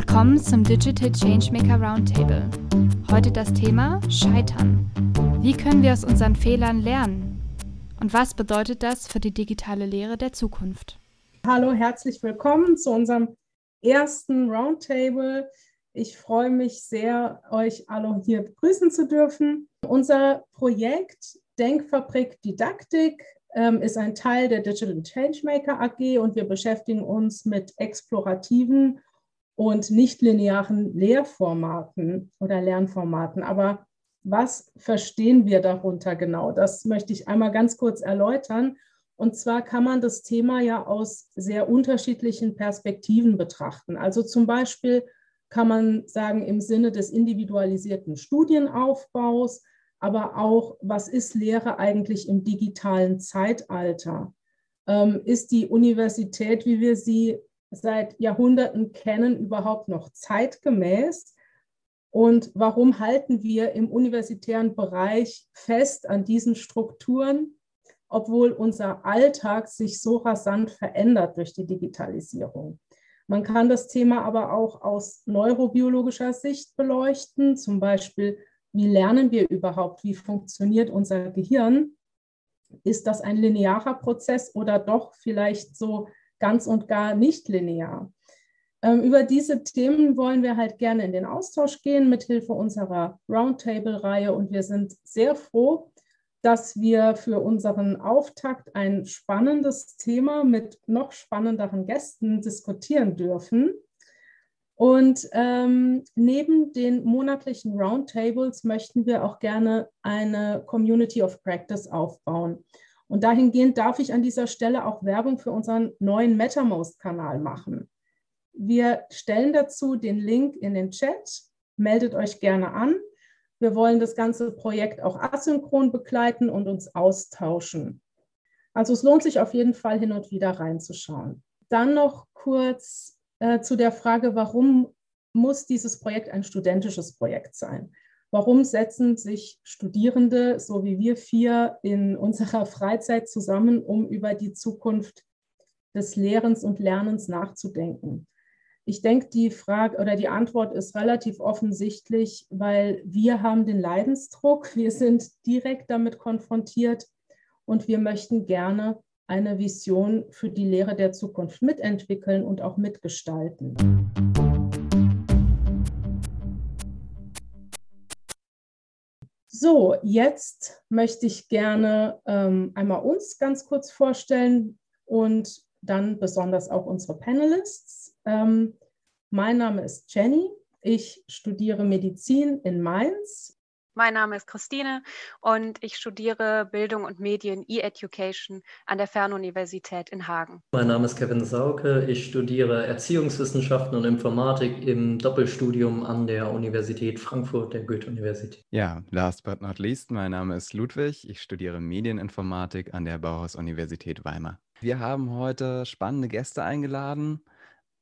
Willkommen zum Digital Changemaker Roundtable. Heute das Thema Scheitern. Wie können wir aus unseren Fehlern lernen? Und was bedeutet das für die digitale Lehre der Zukunft? Hallo, herzlich willkommen zu unserem ersten Roundtable. Ich freue mich sehr, euch alle hier begrüßen zu dürfen. Unser Projekt Denkfabrik Didaktik ähm, ist ein Teil der Digital Changemaker AG und wir beschäftigen uns mit explorativen und nichtlinearen Lehrformaten oder Lernformaten. Aber was verstehen wir darunter genau? Das möchte ich einmal ganz kurz erläutern. Und zwar kann man das Thema ja aus sehr unterschiedlichen Perspektiven betrachten. Also zum Beispiel kann man sagen im Sinne des individualisierten Studienaufbaus, aber auch, was ist Lehre eigentlich im digitalen Zeitalter? Ähm, ist die Universität, wie wir sie seit Jahrhunderten kennen, überhaupt noch zeitgemäß? Und warum halten wir im universitären Bereich fest an diesen Strukturen, obwohl unser Alltag sich so rasant verändert durch die Digitalisierung? Man kann das Thema aber auch aus neurobiologischer Sicht beleuchten, zum Beispiel wie lernen wir überhaupt? Wie funktioniert unser Gehirn? Ist das ein linearer Prozess oder doch vielleicht so ganz und gar nicht linear? Ähm, über diese Themen wollen wir halt gerne in den Austausch gehen mit Hilfe unserer Roundtable-Reihe und wir sind sehr froh, dass wir für unseren Auftakt ein spannendes Thema mit noch spannenderen Gästen diskutieren dürfen. Und ähm, neben den monatlichen Roundtables möchten wir auch gerne eine Community of Practice aufbauen. Und dahingehend darf ich an dieser Stelle auch Werbung für unseren neuen MetaMost-Kanal machen. Wir stellen dazu den Link in den Chat. Meldet euch gerne an. Wir wollen das ganze Projekt auch asynchron begleiten und uns austauschen. Also es lohnt sich auf jeden Fall hin und wieder reinzuschauen. Dann noch kurz äh, zu der Frage, warum muss dieses Projekt ein studentisches Projekt sein? Warum setzen sich Studierende, so wie wir vier, in unserer Freizeit zusammen, um über die Zukunft des Lehrens und Lernens nachzudenken? Ich denke, die Frage oder die Antwort ist relativ offensichtlich, weil wir haben den Leidensdruck, wir sind direkt damit konfrontiert und wir möchten gerne eine Vision für die Lehre der Zukunft mitentwickeln und auch mitgestalten. So, jetzt möchte ich gerne ähm, einmal uns ganz kurz vorstellen und dann besonders auch unsere Panelists. Ähm, mein Name ist Jenny. Ich studiere Medizin in Mainz mein Name ist Christine und ich studiere Bildung und Medien E-Education an der Fernuniversität in Hagen. Mein Name ist Kevin Sauke. Ich studiere Erziehungswissenschaften und Informatik im Doppelstudium an der Universität Frankfurt, der Goethe-Universität. Ja, last but not least, mein Name ist Ludwig. Ich studiere Medieninformatik an der Bauhaus-Universität Weimar. Wir haben heute spannende Gäste eingeladen.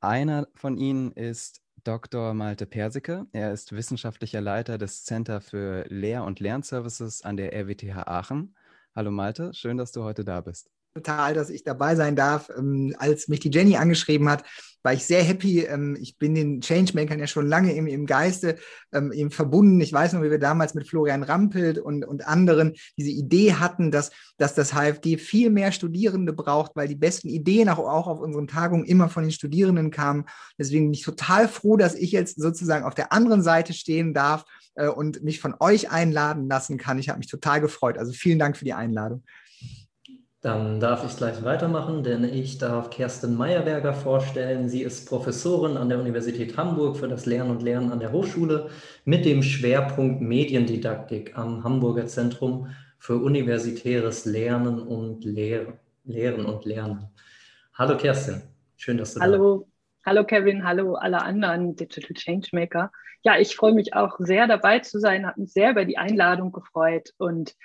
Einer von ihnen ist Dr. Malte Persicke. Er ist wissenschaftlicher Leiter des Center für Lehr- und Lernservices an der RWTH Aachen. Hallo Malte, schön, dass du heute da bist total, dass ich dabei sein darf. Ähm, als mich die Jenny angeschrieben hat, war ich sehr happy. Ähm, ich bin den Changemakern ja schon lange im, im Geiste ähm, eben verbunden. Ich weiß noch, wie wir damals mit Florian Rampelt und, und anderen diese Idee hatten, dass, dass das HFG viel mehr Studierende braucht, weil die besten Ideen auch, auch auf unseren Tagungen immer von den Studierenden kamen. Deswegen bin ich total froh, dass ich jetzt sozusagen auf der anderen Seite stehen darf äh, und mich von euch einladen lassen kann. Ich habe mich total gefreut. Also vielen Dank für die Einladung. Dann darf ich gleich weitermachen, denn ich darf Kerstin Meyerberger vorstellen. Sie ist Professorin an der Universität Hamburg für das Lernen und Lernen an der Hochschule mit dem Schwerpunkt Mediendidaktik am Hamburger Zentrum für universitäres Lernen und Lehren, Lehren und Lernen. Hallo Kerstin, schön, dass du hallo. da bist. Hallo Kevin, hallo alle anderen Digital Changemaker. Ja, ich freue mich auch sehr dabei zu sein, habe mich sehr über die Einladung gefreut und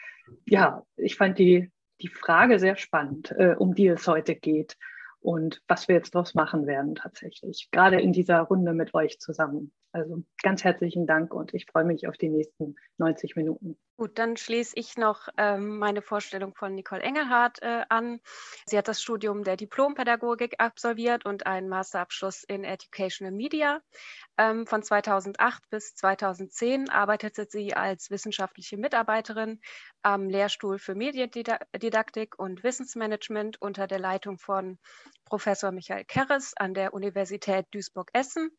ja, ich fand die die Frage sehr spannend, äh, um die es heute geht und was wir jetzt daraus machen werden tatsächlich, gerade in dieser Runde mit euch zusammen. Also ganz herzlichen Dank und ich freue mich auf die nächsten 90 Minuten. Gut, dann schließe ich noch ähm, meine Vorstellung von Nicole Engelhardt äh, an. Sie hat das Studium der Diplompädagogik absolviert und einen Masterabschluss in Educational Media. Ähm, von 2008 bis 2010 arbeitete sie als wissenschaftliche Mitarbeiterin am Lehrstuhl für Mediendidaktik und Wissensmanagement unter der Leitung von Professor Michael Kerres an der Universität Duisburg-Essen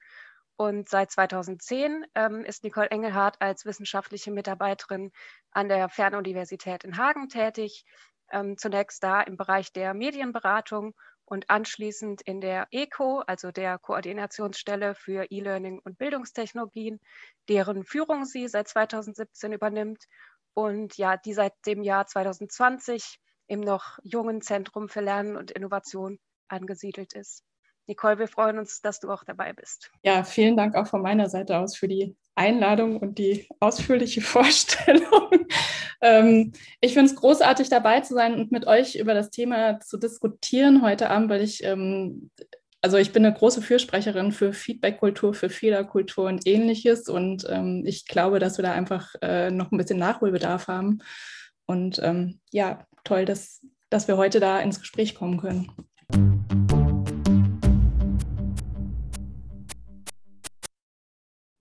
und seit 2010 ähm, ist Nicole Engelhardt als wissenschaftliche Mitarbeiterin an der Fernuniversität in Hagen tätig. Ähm, zunächst da im Bereich der Medienberatung und anschließend in der ECO, also der Koordinationsstelle für E-Learning und Bildungstechnologien, deren Führung sie seit 2017 übernimmt und ja, die seit dem Jahr 2020 im noch jungen Zentrum für Lernen und Innovation angesiedelt ist. Nicole, wir freuen uns, dass du auch dabei bist. Ja, vielen Dank auch von meiner Seite aus für die Einladung und die ausführliche Vorstellung. ähm, ich finde es großartig, dabei zu sein und mit euch über das Thema zu diskutieren heute Abend, weil ich, ähm, also ich bin eine große Fürsprecherin für Feedbackkultur, für Fehlerkultur und ähnliches. Und ähm, ich glaube, dass wir da einfach äh, noch ein bisschen Nachholbedarf haben. Und ähm, ja, toll, dass, dass wir heute da ins Gespräch kommen können.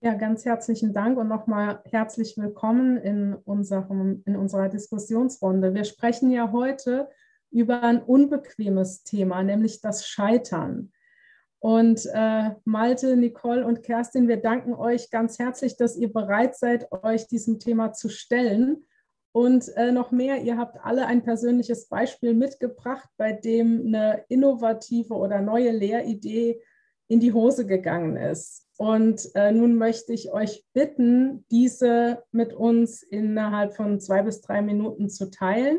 Ja, ganz herzlichen Dank und nochmal herzlich willkommen in, unserem, in unserer Diskussionsrunde. Wir sprechen ja heute über ein unbequemes Thema, nämlich das Scheitern. Und äh, Malte, Nicole und Kerstin, wir danken euch ganz herzlich, dass ihr bereit seid, euch diesem Thema zu stellen. Und äh, noch mehr, ihr habt alle ein persönliches Beispiel mitgebracht, bei dem eine innovative oder neue Lehridee in die Hose gegangen ist. Und äh, nun möchte ich euch bitten, diese mit uns innerhalb von zwei bis drei Minuten zu teilen.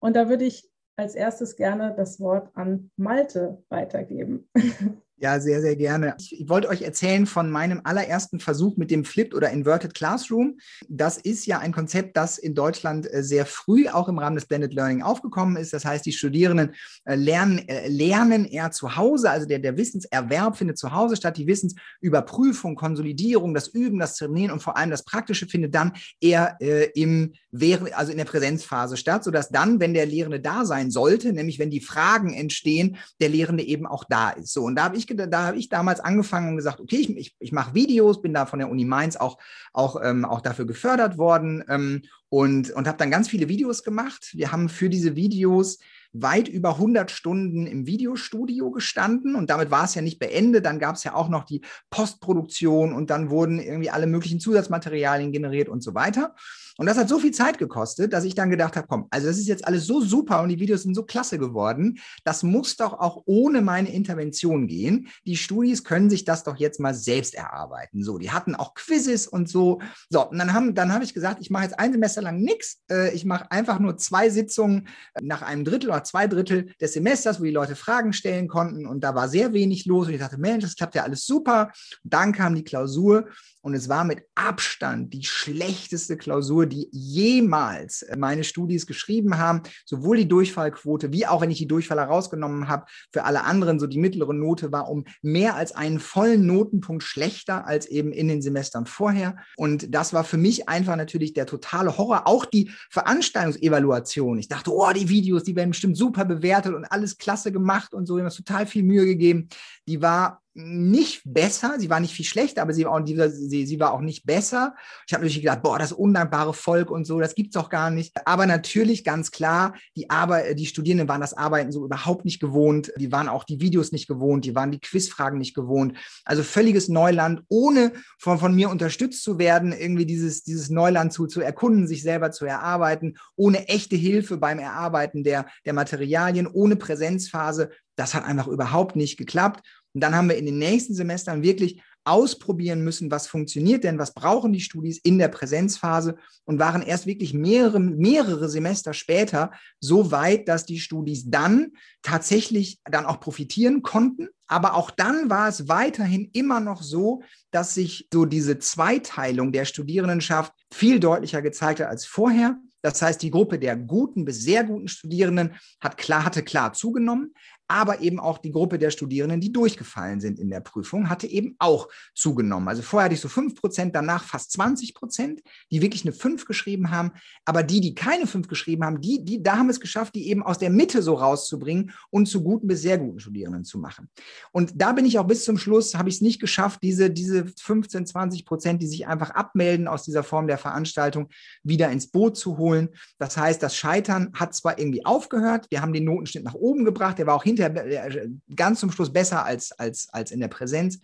Und da würde ich als erstes gerne das Wort an Malte weitergeben. Ja, sehr, sehr gerne. Ich wollte euch erzählen von meinem allerersten Versuch mit dem Flipped oder Inverted Classroom. Das ist ja ein Konzept, das in Deutschland äh, sehr früh auch im Rahmen des Blended Learning aufgekommen ist. Das heißt, die Studierenden äh, lernen, äh, lernen eher zu Hause, also der, der Wissenserwerb findet zu Hause statt. Die Wissensüberprüfung, Konsolidierung, das Üben, das Trainieren und vor allem das Praktische findet dann eher äh, im, also in der Präsenzphase statt, sodass dann, wenn der Lehrende da sein sollte, nämlich wenn die Fragen entstehen, der Lehrende eben auch da ist. So, und da habe ich ich, da habe ich damals angefangen und gesagt, okay, ich, ich, ich mache Videos, bin da von der Uni Mainz auch, auch, ähm, auch dafür gefördert worden ähm, und, und habe dann ganz viele Videos gemacht. Wir haben für diese Videos weit über 100 Stunden im Videostudio gestanden und damit war es ja nicht beendet. Dann gab es ja auch noch die Postproduktion und dann wurden irgendwie alle möglichen Zusatzmaterialien generiert und so weiter. Und das hat so viel Zeit gekostet, dass ich dann gedacht habe, komm, also das ist jetzt alles so super und die Videos sind so klasse geworden, das muss doch auch ohne meine Intervention gehen. Die Studis können sich das doch jetzt mal selbst erarbeiten. So, die hatten auch Quizzes und so. So, und dann haben dann habe ich gesagt, ich mache jetzt ein Semester lang nichts. Äh, ich mache einfach nur zwei Sitzungen nach einem Drittel oder zwei Drittel des Semesters, wo die Leute Fragen stellen konnten und da war sehr wenig los und ich dachte, Mensch, das klappt ja alles super. dann kam die Klausur und es war mit Abstand die schlechteste Klausur, die jemals äh, meine Studis geschrieben haben. Sowohl die Durchfallquote, wie auch wenn ich die Durchfall herausgenommen habe, für alle anderen, so die mittlere Note war um mehr als einen vollen Notenpunkt schlechter als eben in den Semestern vorher. Und das war für mich einfach natürlich der totale Horror. Auch die Veranstaltungsevaluation. Ich dachte, oh, die Videos, die werden bestimmt super bewertet und alles klasse gemacht und so. Ich habe total viel Mühe gegeben. Die war nicht besser, sie war nicht viel schlechter, aber sie war auch, sie, sie war auch nicht besser. Ich habe natürlich gedacht, boah, das undankbare Volk und so, das gibt's doch gar nicht. Aber natürlich ganz klar, die Arbeit, die Studierenden waren das Arbeiten so überhaupt nicht gewohnt. Die waren auch die Videos nicht gewohnt, die waren die Quizfragen nicht gewohnt. Also völliges Neuland, ohne von, von mir unterstützt zu werden, irgendwie dieses, dieses Neuland zu, zu erkunden, sich selber zu erarbeiten, ohne echte Hilfe beim Erarbeiten der, der Materialien, ohne Präsenzphase. Das hat einfach überhaupt nicht geklappt. Und dann haben wir in den nächsten Semestern wirklich ausprobieren müssen, was funktioniert denn, was brauchen die Studis in der Präsenzphase und waren erst wirklich mehrere, mehrere Semester später so weit, dass die Studis dann tatsächlich dann auch profitieren konnten. Aber auch dann war es weiterhin immer noch so, dass sich so diese Zweiteilung der Studierendenschaft viel deutlicher gezeigt hat als vorher. Das heißt, die Gruppe der guten bis sehr guten Studierenden hat klar, hatte klar zugenommen. Aber eben auch die Gruppe der Studierenden, die durchgefallen sind in der Prüfung, hatte eben auch zugenommen. Also vorher hatte ich so 5 Prozent, danach fast 20 Prozent, die wirklich eine 5 geschrieben haben. Aber die, die keine 5 geschrieben haben, die, die, da haben es geschafft, die eben aus der Mitte so rauszubringen und zu guten bis sehr guten Studierenden zu machen. Und da bin ich auch bis zum Schluss, habe ich es nicht geschafft, diese, diese 15, 20 Prozent, die sich einfach abmelden aus dieser Form der Veranstaltung, wieder ins Boot zu holen. Das heißt, das Scheitern hat zwar irgendwie aufgehört, wir haben den Notenschnitt nach oben gebracht, der war auch hinterher äh, ganz zum Schluss besser als, als, als in der Präsenz.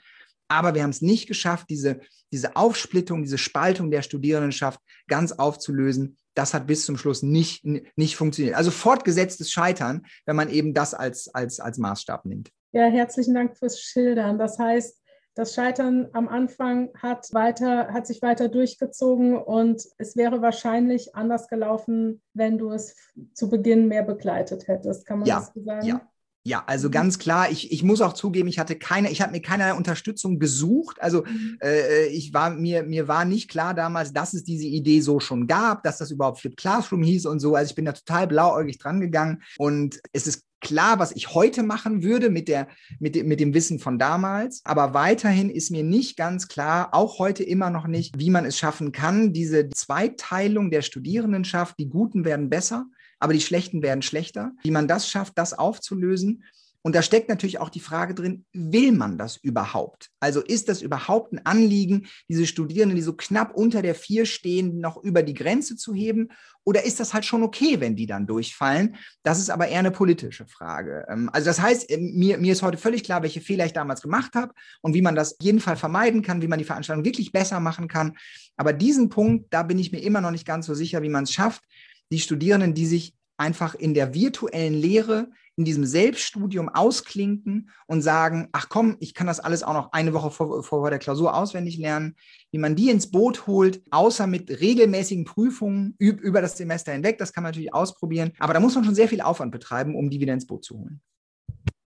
Aber wir haben es nicht geschafft, diese, diese Aufsplittung, diese Spaltung der Studierendenschaft ganz aufzulösen. Das hat bis zum Schluss nicht, nicht funktioniert. Also fortgesetztes Scheitern, wenn man eben das als, als, als Maßstab nimmt. Ja, herzlichen Dank fürs Schildern. Das heißt, das Scheitern am Anfang hat, weiter, hat sich weiter durchgezogen und es wäre wahrscheinlich anders gelaufen, wenn du es zu Beginn mehr begleitet hättest. Kann man ja, das so sagen? Ja, ja, also mhm. ganz klar, ich, ich muss auch zugeben, ich hatte keine, ich habe mir keine Unterstützung gesucht. Also mhm. äh, ich war, mir, mir war nicht klar damals, dass es diese Idee so schon gab, dass das überhaupt Flip Classroom hieß und so. Also ich bin da total blauäugig dran gegangen. Und es ist klar, was ich heute machen würde mit, der, mit, dem, mit dem Wissen von damals. Aber weiterhin ist mir nicht ganz klar, auch heute immer noch nicht, wie man es schaffen kann, diese Zweiteilung der Studierendenschaft, die Guten werden besser aber die Schlechten werden schlechter. Wie man das schafft, das aufzulösen. Und da steckt natürlich auch die Frage drin, will man das überhaupt? Also ist das überhaupt ein Anliegen, diese Studierenden, die so knapp unter der Vier stehen, noch über die Grenze zu heben? Oder ist das halt schon okay, wenn die dann durchfallen? Das ist aber eher eine politische Frage. Ähm, also das heißt, ähm, mir, mir ist heute völlig klar, welche Fehler ich damals gemacht habe und wie man das jeden Fall vermeiden kann, wie man die Veranstaltung wirklich besser machen kann. Aber diesen Punkt, da bin ich mir immer noch nicht ganz so sicher, wie man es schafft, die Studierenden, die sich einfach in der virtuellen Lehre, in diesem Selbststudium ausklinken und sagen, ach komm, ich kann das alles auch noch eine Woche vor, vor der Klausur auswendig lernen, wie man die ins Boot holt, außer mit regelmäßigen Prüfungen über das Semester hinweg, das kann man natürlich ausprobieren, aber da muss man schon sehr viel Aufwand betreiben, um die wieder ins Boot zu holen.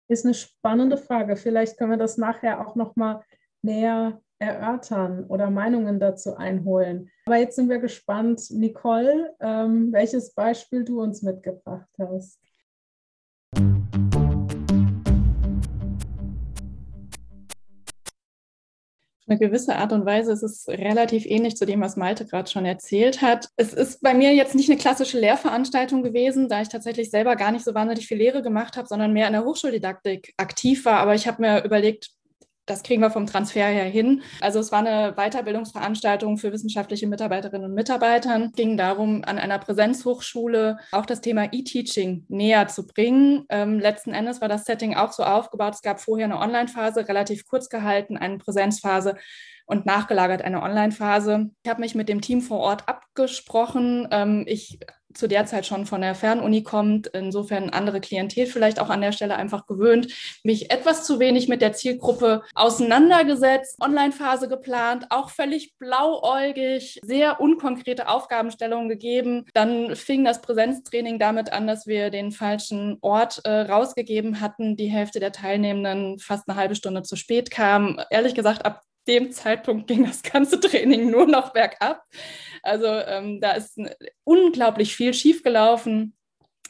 Ist eine spannende Frage. Vielleicht können wir das nachher auch noch mal näher erörtern oder Meinungen dazu einholen. Aber jetzt sind wir gespannt, Nicole, ähm, welches Beispiel du uns mitgebracht hast. Eine gewisse Art und Weise ist es relativ ähnlich zu dem, was Malte gerade schon erzählt hat. Es ist bei mir jetzt nicht eine klassische Lehrveranstaltung gewesen, da ich tatsächlich selber gar nicht so wahnsinnig viel Lehre gemacht habe, sondern mehr in der Hochschuldidaktik aktiv war. Aber ich habe mir überlegt, das kriegen wir vom Transfer her hin. Also es war eine Weiterbildungsveranstaltung für wissenschaftliche Mitarbeiterinnen und Mitarbeiter. Es ging darum, an einer Präsenzhochschule auch das Thema E-Teaching näher zu bringen. Ähm, letzten Endes war das Setting auch so aufgebaut. Es gab vorher eine Online-Phase, relativ kurz gehalten, eine Präsenzphase und nachgelagert eine Online-Phase. Ich habe mich mit dem Team vor Ort abgesprochen. Ähm, ich zu der Zeit schon von der Fernuni kommt, insofern andere Klientel vielleicht auch an der Stelle einfach gewöhnt, mich etwas zu wenig mit der Zielgruppe auseinandergesetzt, Online-Phase geplant, auch völlig blauäugig, sehr unkonkrete Aufgabenstellungen gegeben. Dann fing das Präsenztraining damit an, dass wir den falschen Ort äh, rausgegeben hatten, die Hälfte der Teilnehmenden fast eine halbe Stunde zu spät kam. Ehrlich gesagt, ab dem Zeitpunkt ging das ganze Training nur noch bergab. Also ähm, da ist unglaublich viel schiefgelaufen.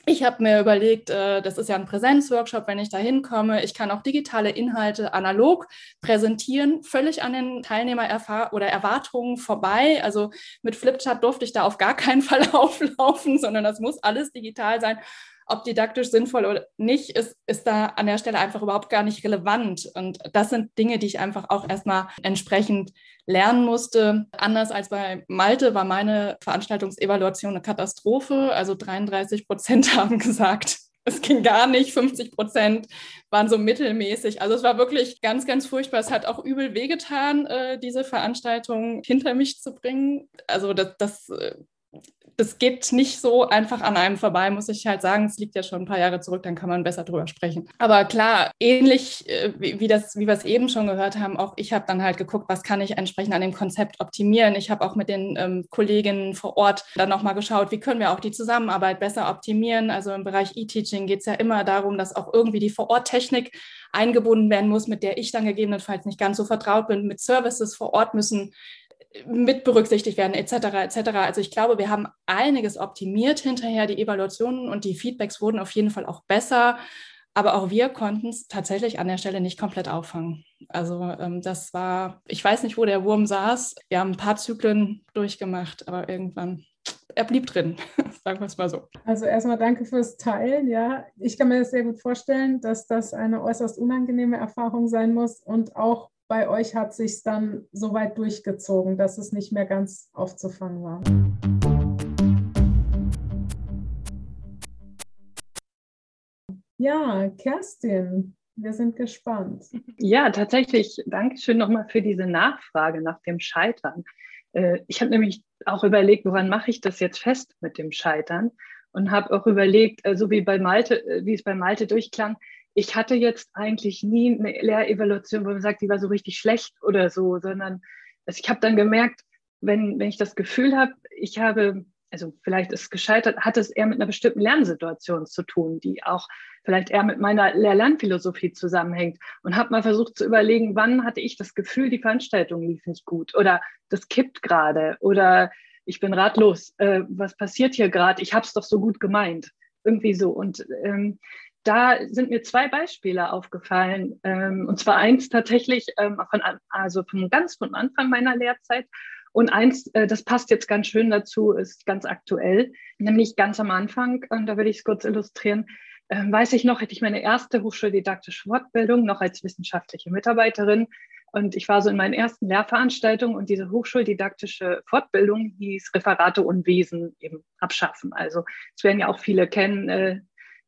Ich habe mir überlegt, äh, das ist ja ein Präsenzworkshop, wenn ich da hinkomme. Ich kann auch digitale Inhalte analog präsentieren, völlig an den Teilnehmer oder Erwartungen vorbei. Also mit Flipchart durfte ich da auf gar keinen Fall auflaufen, sondern das muss alles digital sein ob didaktisch sinnvoll oder nicht, ist, ist da an der Stelle einfach überhaupt gar nicht relevant. Und das sind Dinge, die ich einfach auch erstmal entsprechend lernen musste. Anders als bei Malte war meine Veranstaltungsevaluation eine Katastrophe. Also 33 Prozent haben gesagt, es ging gar nicht. 50 Prozent waren so mittelmäßig. Also es war wirklich ganz, ganz furchtbar. Es hat auch übel wehgetan, äh, diese Veranstaltung hinter mich zu bringen. Also das, das äh, das geht nicht so einfach an einem vorbei, muss ich halt sagen. Es liegt ja schon ein paar Jahre zurück, dann kann man besser drüber sprechen. Aber klar, ähnlich äh, wie, das, wie wir es eben schon gehört haben, auch ich habe dann halt geguckt, was kann ich entsprechend an dem Konzept optimieren. Ich habe auch mit den ähm, Kolleginnen vor Ort dann nochmal geschaut, wie können wir auch die Zusammenarbeit besser optimieren. Also im Bereich E-Teaching geht es ja immer darum, dass auch irgendwie die Vor-Ort-Technik eingebunden werden muss, mit der ich dann gegebenenfalls nicht ganz so vertraut bin. Mit Services vor Ort müssen mit berücksichtigt werden, etc. etc. Also ich glaube, wir haben einiges optimiert hinterher. Die Evaluationen und die Feedbacks wurden auf jeden Fall auch besser. Aber auch wir konnten es tatsächlich an der Stelle nicht komplett auffangen. Also ähm, das war, ich weiß nicht, wo der Wurm saß. Wir haben ein paar Zyklen durchgemacht, aber irgendwann, er blieb drin, sagen wir es mal so. Also erstmal danke fürs Teilen. Ja, ich kann mir das sehr gut vorstellen, dass das eine äußerst unangenehme Erfahrung sein muss und auch bei euch hat sich dann so weit durchgezogen, dass es nicht mehr ganz aufzufangen war. Ja, Kerstin, wir sind gespannt. Ja, tatsächlich. Dankeschön nochmal für diese Nachfrage nach dem Scheitern. Äh, ich habe nämlich auch überlegt, woran mache ich das jetzt fest mit dem Scheitern? Und habe auch überlegt, äh, so wie äh, wie es bei Malte durchklang, ich hatte jetzt eigentlich nie eine Lehrevaluation, wo man sagt, die war so richtig schlecht oder so, sondern also ich habe dann gemerkt, wenn, wenn ich das Gefühl habe, ich habe, also vielleicht ist es gescheitert, hat es eher mit einer bestimmten Lernsituation zu tun, die auch vielleicht eher mit meiner Lehr-Lernphilosophie zusammenhängt und habe mal versucht zu überlegen, wann hatte ich das Gefühl, die Veranstaltung lief nicht gut oder das kippt gerade oder ich bin ratlos, äh, was passiert hier gerade, ich habe es doch so gut gemeint, irgendwie so. Und ähm, da sind mir zwei Beispiele aufgefallen. Ähm, und zwar eins tatsächlich ähm, von, also von ganz von Anfang meiner Lehrzeit. Und eins, äh, das passt jetzt ganz schön dazu, ist ganz aktuell, nämlich ganz am Anfang, und da will ich es kurz illustrieren, äh, weiß ich noch, hätte ich meine erste hochschuldidaktische Fortbildung noch als wissenschaftliche Mitarbeiterin. Und ich war so in meinen ersten Lehrveranstaltungen und diese hochschuldidaktische Fortbildung hieß Referate und Wesen eben abschaffen. Also es werden ja auch viele kennen, äh,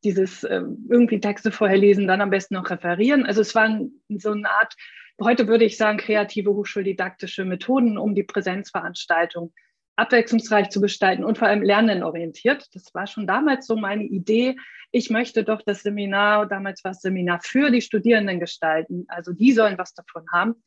dieses äh, irgendwie Texte vorher lesen, dann am besten noch referieren. Also es waren so eine Art, heute würde ich sagen, kreative hochschuldidaktische Methoden, um die Präsenzveranstaltung abwechslungsreich zu gestalten und vor allem lernenorientiert. Das war schon damals so meine Idee. Ich möchte doch das Seminar, damals war es Seminar für die Studierenden gestalten. Also die sollen was davon haben.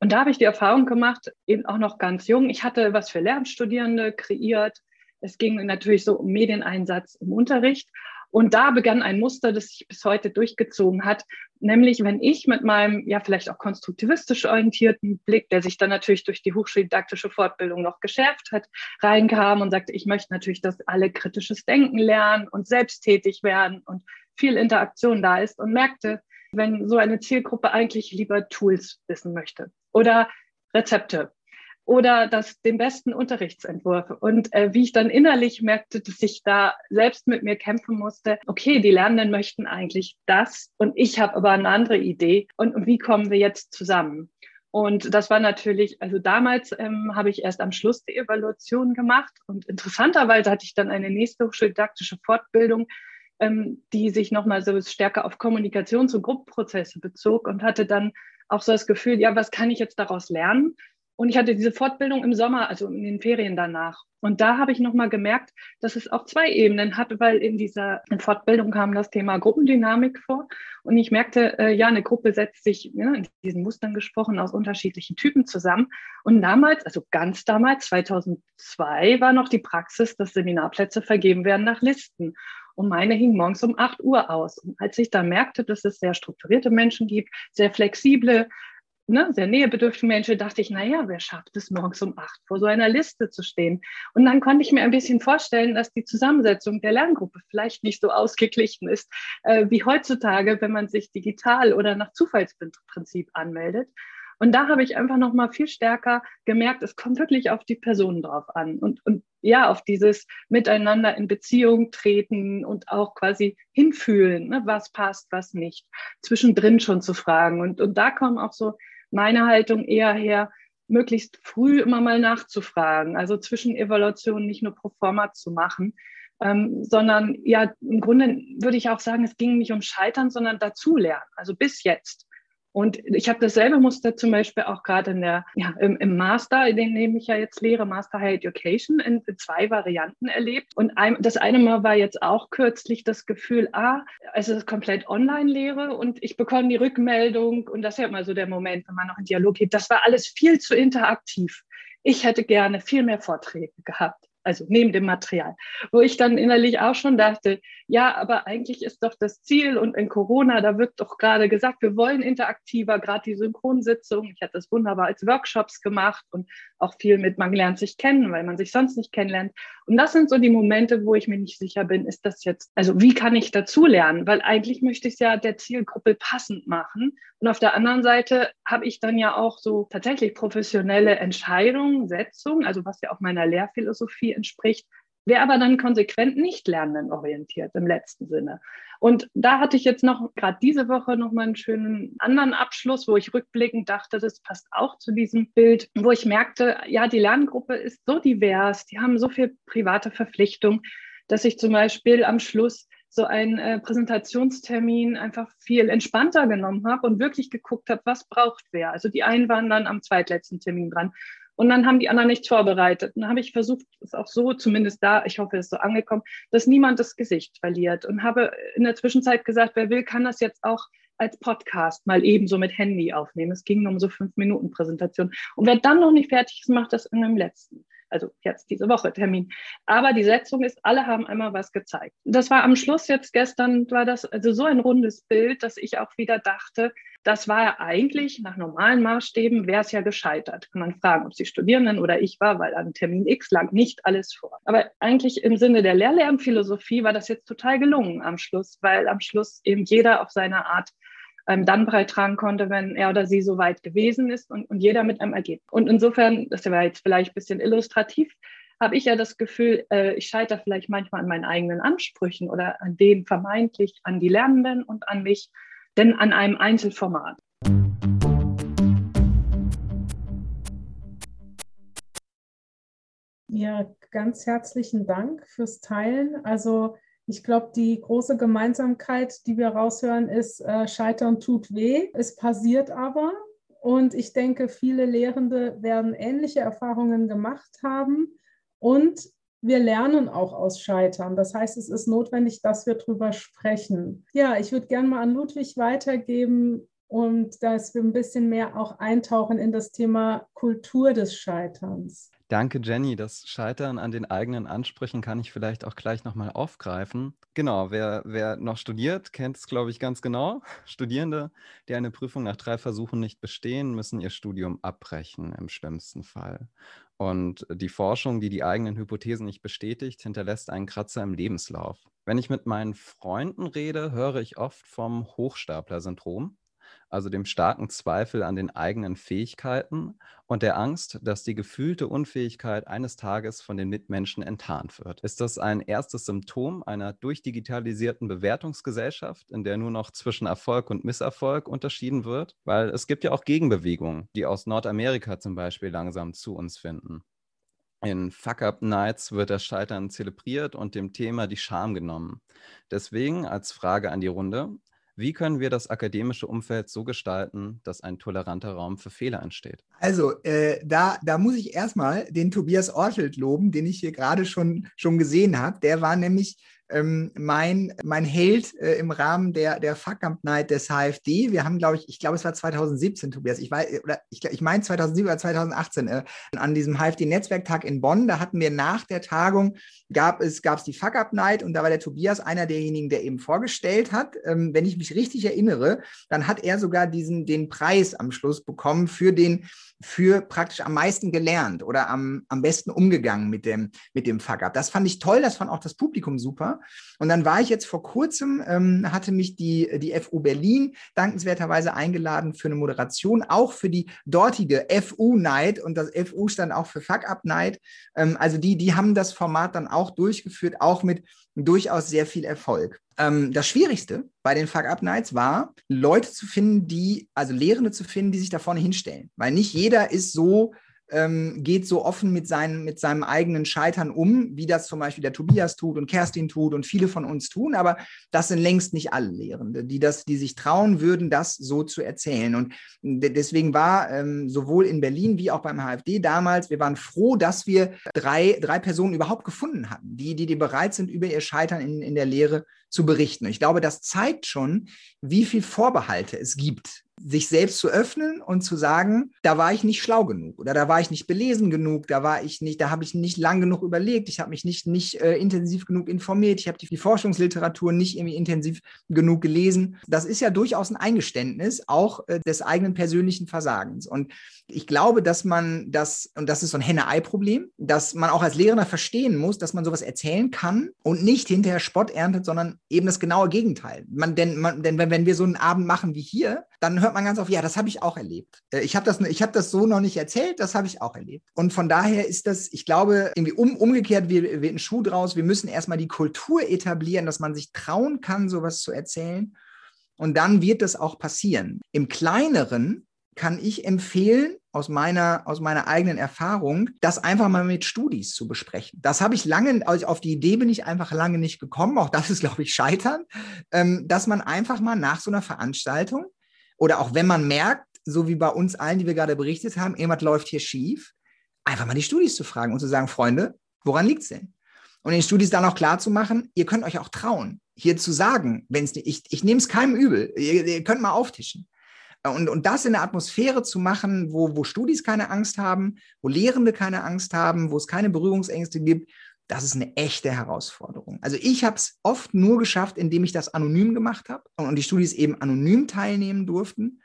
Und da habe ich die Erfahrung gemacht, eben auch noch ganz jung. Ich hatte was für Lernstudierende kreiert. Es ging natürlich so um Medieneinsatz im Unterricht. Und da begann ein Muster, das sich bis heute durchgezogen hat, nämlich wenn ich mit meinem ja vielleicht auch konstruktivistisch orientierten Blick, der sich dann natürlich durch die hochschuldidaktische Fortbildung noch geschärft hat, reinkam und sagte, ich möchte natürlich, dass alle kritisches Denken lernen und selbsttätig werden und viel Interaktion da ist und merkte, wenn so eine Zielgruppe eigentlich lieber Tools wissen möchte oder Rezepte oder das, den besten Unterrichtsentwurf. Und äh, wie ich dann innerlich merkte, dass ich da selbst mit mir kämpfen musste, okay, die Lernenden möchten eigentlich das und ich habe aber eine andere Idee. Und, und wie kommen wir jetzt zusammen? Und das war natürlich, also damals ähm, habe ich erst am Schluss die Evaluation gemacht und interessanterweise hatte ich dann eine nächste hochschuldidaktische Fortbildung, ähm, die sich nochmal so stärker auf Kommunikations- und Gruppenprozesse bezog und hatte dann auch so das Gefühl, ja, was kann ich jetzt daraus lernen? Und ich hatte diese Fortbildung im Sommer, also in den Ferien danach. Und da habe ich nochmal gemerkt, dass es auch zwei Ebenen hat, weil in dieser Fortbildung kam das Thema Gruppendynamik vor. Und ich merkte, äh, ja, eine Gruppe setzt sich, ja, in diesen Mustern gesprochen, aus unterschiedlichen Typen zusammen. Und damals, also ganz damals, 2002, war noch die Praxis, dass Seminarplätze vergeben werden nach Listen. Und meine hing morgens um 8 Uhr aus. Und als ich da merkte, dass es sehr strukturierte Menschen gibt, sehr flexible, ne, sehr nähebedürftige Menschen, dachte ich, naja, wer schafft es morgens um acht vor so einer Liste zu stehen? Und dann konnte ich mir ein bisschen vorstellen, dass die Zusammensetzung der Lerngruppe vielleicht nicht so ausgeglichen ist äh, wie heutzutage, wenn man sich digital oder nach Zufallsprinzip anmeldet. Und da habe ich einfach noch mal viel stärker gemerkt, es kommt wirklich auf die Personen drauf an und, und ja, auf dieses Miteinander in Beziehung treten und auch quasi hinfühlen, ne, was passt, was nicht, zwischendrin schon zu fragen. Und, und da kommen auch so meine Haltung eher her, möglichst früh immer mal nachzufragen, also zwischen Evaluationen nicht nur pro forma zu machen, ähm, sondern ja, im Grunde würde ich auch sagen, es ging nicht um Scheitern, sondern dazulernen, also bis jetzt. Und ich habe dasselbe Muster zum Beispiel auch gerade in der, ja, im, im Master, den nehme ich ja jetzt lehre, Master High Education, in, in zwei Varianten erlebt. Und ein, das eine Mal war jetzt auch kürzlich das Gefühl, ah, es ist komplett Online-Lehre und ich bekomme die Rückmeldung und das ist ja immer so der Moment, wenn man noch in Dialog geht. Das war alles viel zu interaktiv. Ich hätte gerne viel mehr Vorträge gehabt also neben dem Material, wo ich dann innerlich auch schon dachte, ja, aber eigentlich ist doch das Ziel und in Corona, da wird doch gerade gesagt, wir wollen interaktiver, gerade die Synchronsitzung. Ich hatte das wunderbar als Workshops gemacht und auch viel mit, man lernt sich kennen, weil man sich sonst nicht kennenlernt. Und das sind so die Momente, wo ich mir nicht sicher bin, ist das jetzt, also wie kann ich dazulernen? Weil eigentlich möchte ich es ja der Zielgruppe passend machen. Und auf der anderen Seite habe ich dann ja auch so tatsächlich professionelle Entscheidungen, Setzungen, also was ja auch meiner Lehrphilosophie entspricht, wäre aber dann konsequent nicht lernendenorientiert im letzten Sinne. Und da hatte ich jetzt noch gerade diese Woche noch mal einen schönen anderen Abschluss, wo ich rückblickend dachte, das passt auch zu diesem Bild, wo ich merkte, ja, die Lerngruppe ist so divers, die haben so viel private Verpflichtung, dass ich zum Beispiel am Schluss so einen äh, Präsentationstermin einfach viel entspannter genommen habe und wirklich geguckt habe, was braucht wer. Also die einen waren dann am zweitletzten Termin dran und dann haben die anderen nichts vorbereitet. Und dann habe ich versucht, es auch so, zumindest da, ich hoffe, es ist so angekommen, dass niemand das Gesicht verliert. Und habe in der Zwischenzeit gesagt, wer will, kann das jetzt auch als Podcast mal ebenso mit Handy aufnehmen. Es ging um so fünf Minuten Präsentation. Und wer dann noch nicht fertig ist, macht das in einem letzten also jetzt diese Woche Termin. Aber die Setzung ist, alle haben einmal was gezeigt. Das war am Schluss jetzt gestern, war das also so ein rundes Bild, dass ich auch wieder dachte, das war ja eigentlich nach normalen Maßstäben, wäre es ja gescheitert. Kann man fragen, ob es die Studierenden oder ich war, weil an Termin X lag nicht alles vor. Aber eigentlich im Sinne der Lehrlernphilosophie war das jetzt total gelungen am Schluss, weil am Schluss eben jeder auf seine Art ähm, dann beitragen konnte, wenn er oder sie so weit gewesen ist und, und jeder mit einem Ergebnis. Und insofern, das war jetzt vielleicht ein bisschen illustrativ, habe ich ja das Gefühl, äh, ich scheitere vielleicht manchmal an meinen eigenen Ansprüchen oder an dem vermeintlich an die Lernenden und an mich, denn an einem Einzelformat. Ja, ganz herzlichen Dank fürs Teilen. Also ich glaube, die große Gemeinsamkeit, die wir raushören, ist, äh, Scheitern tut weh. Es passiert aber. Und ich denke, viele Lehrende werden ähnliche Erfahrungen gemacht haben. Und wir lernen auch aus Scheitern. Das heißt, es ist notwendig, dass wir darüber sprechen. Ja, ich würde gerne mal an Ludwig weitergeben und dass wir ein bisschen mehr auch eintauchen in das Thema Kultur des Scheiterns. Danke, Jenny. Das Scheitern an den eigenen Ansprüchen kann ich vielleicht auch gleich nochmal aufgreifen. Genau, wer, wer noch studiert, kennt es, glaube ich, ganz genau. Studierende, die eine Prüfung nach drei Versuchen nicht bestehen, müssen ihr Studium abbrechen im schlimmsten Fall. Und die Forschung, die die eigenen Hypothesen nicht bestätigt, hinterlässt einen Kratzer im Lebenslauf. Wenn ich mit meinen Freunden rede, höre ich oft vom Hochstapler-Syndrom also dem starken Zweifel an den eigenen Fähigkeiten und der Angst, dass die gefühlte Unfähigkeit eines Tages von den Mitmenschen enttarnt wird. Ist das ein erstes Symptom einer durchdigitalisierten Bewertungsgesellschaft, in der nur noch zwischen Erfolg und Misserfolg unterschieden wird? Weil es gibt ja auch Gegenbewegungen, die aus Nordamerika zum Beispiel langsam zu uns finden. In Fuck Up Nights wird das Scheitern zelebriert und dem Thema die Scham genommen. Deswegen als Frage an die Runde, wie können wir das akademische Umfeld so gestalten, dass ein toleranter Raum für Fehler entsteht? Also, äh, da, da muss ich erstmal den Tobias Ortelt loben, den ich hier gerade schon, schon gesehen habe. Der war nämlich ähm, mein, mein Held äh, im Rahmen der, der Fuck-Up Night des HFD. Wir haben, glaube ich, ich glaube, es war 2017, Tobias. Ich weiß, oder ich, ich meine 2007 oder 2018, äh, an diesem HFD-Netzwerktag in Bonn. Da hatten wir nach der Tagung, gab es, gab es die Fuck-Up Night und da war der Tobias einer derjenigen, der eben vorgestellt hat. Ähm, wenn ich mich richtig erinnere, dann hat er sogar diesen, den Preis am Schluss bekommen für den für praktisch am meisten gelernt oder am, am besten umgegangen mit dem, mit dem Fuck-Up. Das fand ich toll, das fand auch das Publikum super. Und dann war ich jetzt vor kurzem, ähm, hatte mich die, die FU Berlin dankenswerterweise eingeladen für eine Moderation, auch für die dortige FU Night und das FU stand auch für Fuck-Up Night. Ähm, also die, die haben das Format dann auch durchgeführt, auch mit durchaus sehr viel Erfolg. Ähm, das Schwierigste bei den Fuck-Up-Nights war, Leute zu finden, die, also Lehrende zu finden, die sich da vorne hinstellen. Weil nicht jeder ist so ähm, geht so offen mit, seinen, mit seinem eigenen Scheitern um, wie das zum Beispiel der Tobias tut und Kerstin tut und viele von uns tun. Aber das sind längst nicht alle Lehrende, die, das, die sich trauen würden, das so zu erzählen. Und deswegen war ähm, sowohl in Berlin wie auch beim HFD damals, wir waren froh, dass wir drei, drei Personen überhaupt gefunden hatten, die, die, die bereit sind, über ihr Scheitern in, in der Lehre zu berichten. Ich glaube, das zeigt schon, wie viel Vorbehalte es gibt sich selbst zu öffnen und zu sagen, da war ich nicht schlau genug oder da war ich nicht belesen genug, da war ich nicht, da habe ich nicht lang genug überlegt, ich habe mich nicht, nicht äh, intensiv genug informiert, ich habe die, die Forschungsliteratur nicht irgendwie intensiv genug gelesen. Das ist ja durchaus ein Eingeständnis auch äh, des eigenen persönlichen Versagens. Und ich glaube, dass man das, und das ist so ein Henne-Ei-Problem, dass man auch als Lehrender verstehen muss, dass man sowas erzählen kann und nicht hinterher Spott erntet, sondern eben das genaue Gegenteil. Man, denn, man, denn wenn wir so einen Abend machen wie hier, dann hört man ganz oft, ja, das habe ich auch erlebt. Äh, ich habe das, hab das so noch nicht erzählt, das habe ich auch erlebt. Und von daher ist das, ich glaube, irgendwie um, umgekehrt wird ein Schuh draus. Wir müssen erstmal die Kultur etablieren, dass man sich trauen kann, sowas zu erzählen. Und dann wird das auch passieren. Im kleineren kann ich empfehlen, aus meiner, aus meiner eigenen Erfahrung, das einfach mal mit Studis zu besprechen. Das habe ich lange, also auf die Idee bin ich einfach lange nicht gekommen. Auch das ist, glaube ich, Scheitern, ähm, dass man einfach mal nach so einer Veranstaltung oder auch wenn man merkt, so wie bei uns allen, die wir gerade berichtet haben, irgendwas läuft hier schief, einfach mal die Studis zu fragen und zu sagen, Freunde, woran liegt es denn? Und den Studis dann auch klar zu machen, ihr könnt euch auch trauen, hier zu sagen, wenn es ich, ich nehme es keinem übel, ihr, ihr könnt mal auftischen. Und, und das in der Atmosphäre zu machen, wo, wo Studis keine Angst haben, wo Lehrende keine Angst haben, wo es keine Berührungsängste gibt, das ist eine echte Herausforderung. Also ich habe es oft nur geschafft, indem ich das anonym gemacht habe und die Studis eben anonym teilnehmen durften.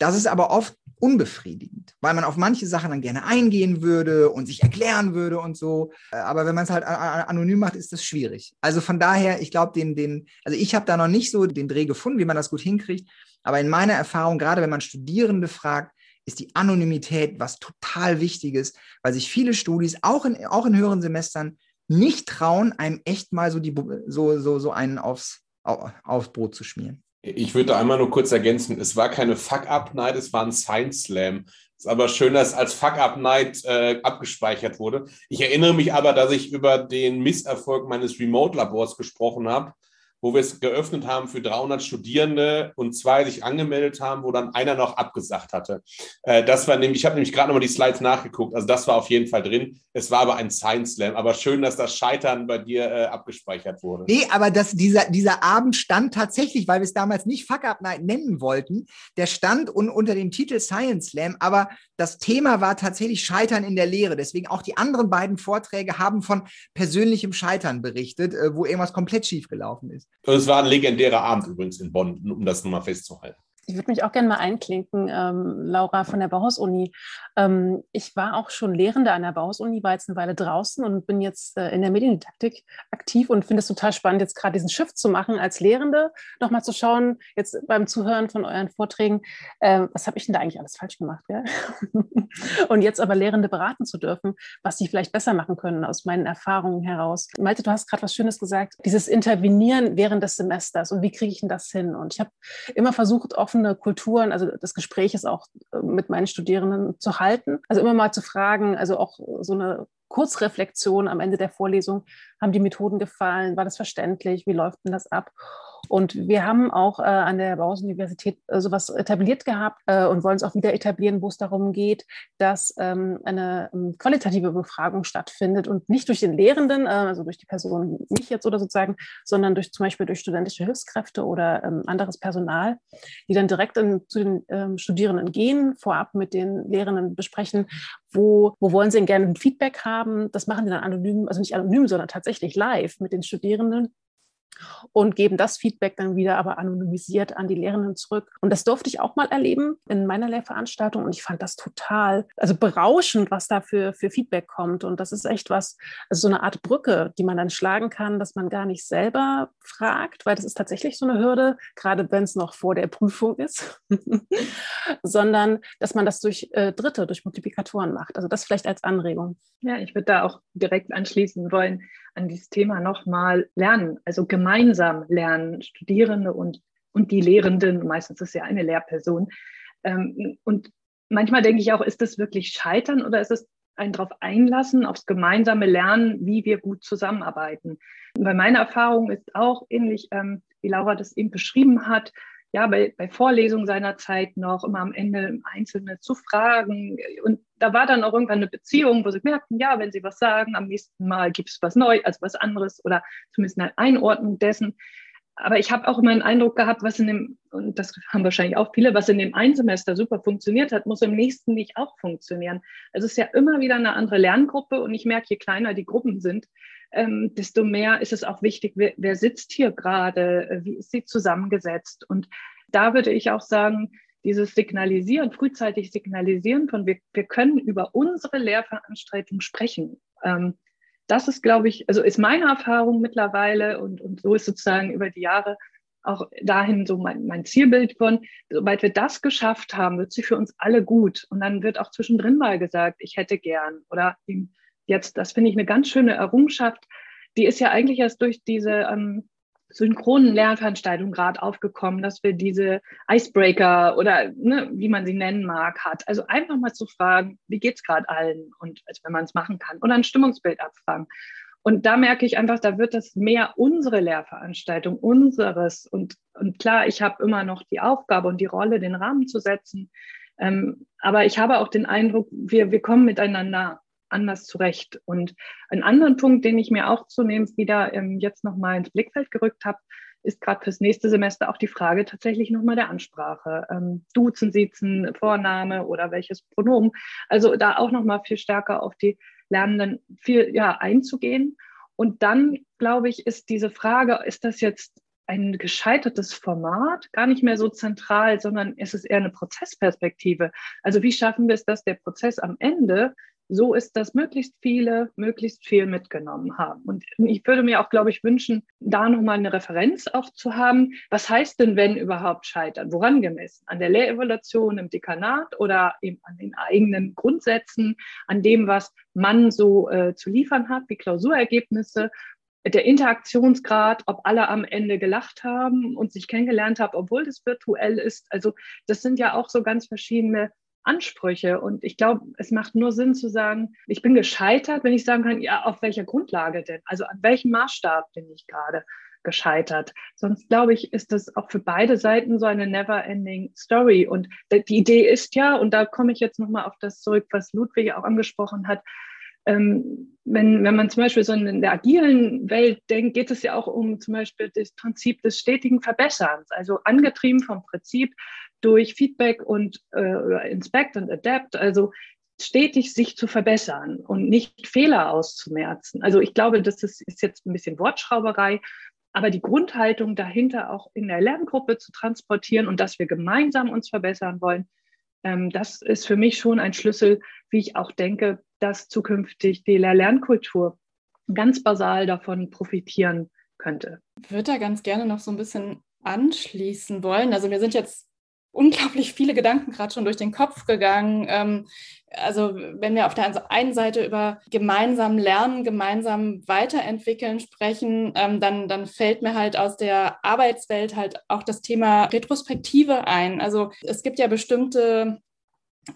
Das ist aber oft unbefriedigend, weil man auf manche Sachen dann gerne eingehen würde und sich erklären würde und so. Aber wenn man es halt anonym macht, ist das schwierig. Also von daher, ich glaube, den, den, also ich habe da noch nicht so den Dreh gefunden, wie man das gut hinkriegt. Aber in meiner Erfahrung, gerade wenn man Studierende fragt, ist die Anonymität was total Wichtiges, weil sich viele Studis auch in, auch in höheren Semestern nicht trauen, einem echt mal so, die, so, so, so einen aufs, aufs Brot zu schmieren. Ich würde einmal nur kurz ergänzen, es war keine Fuck-Up-Night, es war ein Science Slam. Es ist aber schön, dass als Fuck-Up-Night äh, abgespeichert wurde. Ich erinnere mich aber, dass ich über den Misserfolg meines Remote-Labors gesprochen habe wo wir es geöffnet haben für 300 Studierende und zwei sich angemeldet haben, wo dann einer noch abgesagt hatte. Äh, das war nämlich, ich habe nämlich gerade nochmal die Slides nachgeguckt, also das war auf jeden Fall drin. Es war aber ein Science Slam, aber schön, dass das Scheitern bei dir äh, abgespeichert wurde. Nee, aber das, dieser, dieser Abend stand tatsächlich, weil wir es damals nicht Fuck Up Night nennen wollten, der stand un, unter dem Titel Science Slam, aber das Thema war tatsächlich Scheitern in der Lehre. Deswegen auch die anderen beiden Vorträge haben von persönlichem Scheitern berichtet, äh, wo irgendwas komplett schiefgelaufen ist. Und es war ein legendärer Abend übrigens in Bonn, um das nochmal festzuhalten. Ich würde mich auch gerne mal einklinken, ähm, Laura von der Bauhaus-Uni. Ähm, ich war auch schon Lehrende an der Bauhaus-Uni, war jetzt eine Weile draußen und bin jetzt äh, in der Mediendidaktik aktiv und finde es total spannend, jetzt gerade diesen Shift zu machen als Lehrende, nochmal zu schauen, jetzt beim Zuhören von euren Vorträgen, äh, was habe ich denn da eigentlich alles falsch gemacht? Ja? und jetzt aber Lehrende beraten zu dürfen, was sie vielleicht besser machen können aus meinen Erfahrungen heraus. Malte, du hast gerade was Schönes gesagt, dieses Intervenieren während des Semesters und wie kriege ich denn das hin? Und ich habe immer versucht, offen offene Kulturen, also das Gespräch ist auch äh, mit meinen Studierenden zu halten. Also immer mal zu fragen, also auch so eine Kurzreflexion am Ende der Vorlesung. Haben die Methoden gefallen? War das verständlich? Wie läuft denn das ab? Und wir haben auch äh, an der Bauhaus-Universität äh, sowas etabliert gehabt äh, und wollen es auch wieder etablieren, wo es darum geht, dass ähm, eine ähm, qualitative Befragung stattfindet und nicht durch den Lehrenden, äh, also durch die Person, mich jetzt oder sozusagen, sondern durch zum Beispiel durch studentische Hilfskräfte oder ähm, anderes Personal, die dann direkt in, zu den ähm, Studierenden gehen, vorab mit den Lehrenden besprechen, wo, wo wollen sie denn gerne ein Feedback haben. Das machen sie dann anonym, also nicht anonym, sondern tatsächlich live mit den Studierenden und geben das Feedback dann wieder aber anonymisiert an die Lehrenden zurück. Und das durfte ich auch mal erleben in meiner Lehrveranstaltung und ich fand das total, also berauschend, was da für, für Feedback kommt. Und das ist echt was, also so eine Art Brücke, die man dann schlagen kann, dass man gar nicht selber fragt, weil das ist tatsächlich so eine Hürde, gerade wenn es noch vor der Prüfung ist, sondern dass man das durch äh, Dritte, durch Multiplikatoren macht. Also das vielleicht als Anregung. Ja, ich würde da auch direkt anschließen wollen an dieses Thema nochmal lernen, also gemeinsam lernen, Studierende und, und die Lehrenden, meistens ist es ja eine Lehrperson. Ähm, und manchmal denke ich auch, ist das wirklich Scheitern oder ist es ein darauf einlassen, aufs gemeinsame Lernen, wie wir gut zusammenarbeiten? Weil meine Erfahrung ist auch ähnlich, ähm, wie Laura das eben beschrieben hat, ja, bei, bei Vorlesungen seiner Zeit noch immer am Ende Einzelne zu fragen. Und da war dann auch irgendwann eine Beziehung, wo sie merkten, ja, wenn sie was sagen, am nächsten Mal gibt es was Neues, also was anderes oder zumindest eine Einordnung dessen. aber ich habe auch immer einen Eindruck gehabt, was in dem, und das haben wahrscheinlich auch viele, was in dem einen Semester super funktioniert hat, muss im nächsten nicht auch funktionieren. Also es ist ja immer wieder eine andere Lerngruppe und ich merke, je kleiner die Gruppen sind, ähm, desto mehr ist es auch wichtig, wer, wer sitzt hier gerade, äh, wie ist sie zusammengesetzt. Und da würde ich auch sagen, dieses Signalisieren, frühzeitig Signalisieren von wir, wir können über unsere Lehrveranstaltung sprechen. Ähm, das ist, glaube ich, also ist meine Erfahrung mittlerweile und, und so ist sozusagen über die Jahre auch dahin so mein, mein Zielbild von, sobald wir das geschafft haben, wird sie für uns alle gut. Und dann wird auch zwischendrin mal gesagt, ich hätte gern. Oder jetzt, das finde ich eine ganz schöne Errungenschaft. Die ist ja eigentlich erst durch diese ähm, synchronen Lernveranstaltungen gerade aufgekommen, dass wir diese Icebreaker oder ne, wie man sie nennen mag, hat. Also einfach mal zu fragen, wie geht es gerade allen und also wenn man es machen kann. Und ein Stimmungsbild abfragen. Und da merke ich einfach, da wird das mehr unsere Lehrveranstaltung, unseres. Und, und klar, ich habe immer noch die Aufgabe und die Rolle, den Rahmen zu setzen. Ähm, aber ich habe auch den Eindruck, wir, wir kommen miteinander anders zurecht. Und einen anderen Punkt, den ich mir auch zunehmend wieder ähm, jetzt nochmal ins Blickfeld gerückt habe, ist gerade fürs nächste Semester auch die Frage tatsächlich nochmal der Ansprache. Ähm, Duzen, Siezen, Vorname oder welches Pronomen. Also da auch nochmal viel stärker auf die Lernenden viel ja, einzugehen. Und dann, glaube ich, ist diese Frage, ist das jetzt ein gescheitertes Format gar nicht mehr so zentral, sondern es ist eher eine Prozessperspektive. Also wie schaffen wir es, dass der Prozess am Ende so ist, dass möglichst viele möglichst viel mitgenommen haben. Und ich würde mir auch, glaube ich, wünschen, da nochmal eine Referenz auch zu haben. Was heißt denn, wenn überhaupt scheitern? Woran gemessen? An der Lehrevaluation im Dekanat oder eben an den eigenen Grundsätzen, an dem, was man so äh, zu liefern hat, wie Klausurergebnisse der Interaktionsgrad, ob alle am Ende gelacht haben und sich kennengelernt haben, obwohl das virtuell ist. Also das sind ja auch so ganz verschiedene Ansprüche. Und ich glaube, es macht nur Sinn zu sagen, ich bin gescheitert, wenn ich sagen kann, ja, auf welcher Grundlage denn? Also an welchem Maßstab bin ich gerade gescheitert? Sonst glaube ich, ist das auch für beide Seiten so eine never-ending Story. Und die Idee ist ja, und da komme ich jetzt nochmal auf das zurück, was Ludwig auch angesprochen hat, ähm, wenn, wenn man zum Beispiel so in der agilen Welt denkt, geht es ja auch um zum Beispiel das Prinzip des stetigen Verbesserns, also angetrieben vom Prinzip, durch Feedback und äh, Inspect und Adapt, also stetig sich zu verbessern und nicht Fehler auszumerzen. Also ich glaube, das ist, ist jetzt ein bisschen Wortschrauberei, aber die Grundhaltung dahinter auch in der Lerngruppe zu transportieren und dass wir gemeinsam uns verbessern wollen, ähm, das ist für mich schon ein Schlüssel, wie ich auch denke, dass zukünftig die Lehr-Lernkultur ganz basal davon profitieren könnte. Ich würde da ganz gerne noch so ein bisschen anschließen wollen. Also wir sind jetzt unglaublich viele Gedanken gerade schon durch den Kopf gegangen. Ähm, also wenn wir auf der einen Seite über gemeinsam lernen, gemeinsam weiterentwickeln sprechen, ähm, dann, dann fällt mir halt aus der Arbeitswelt halt auch das Thema Retrospektive ein. Also es gibt ja bestimmte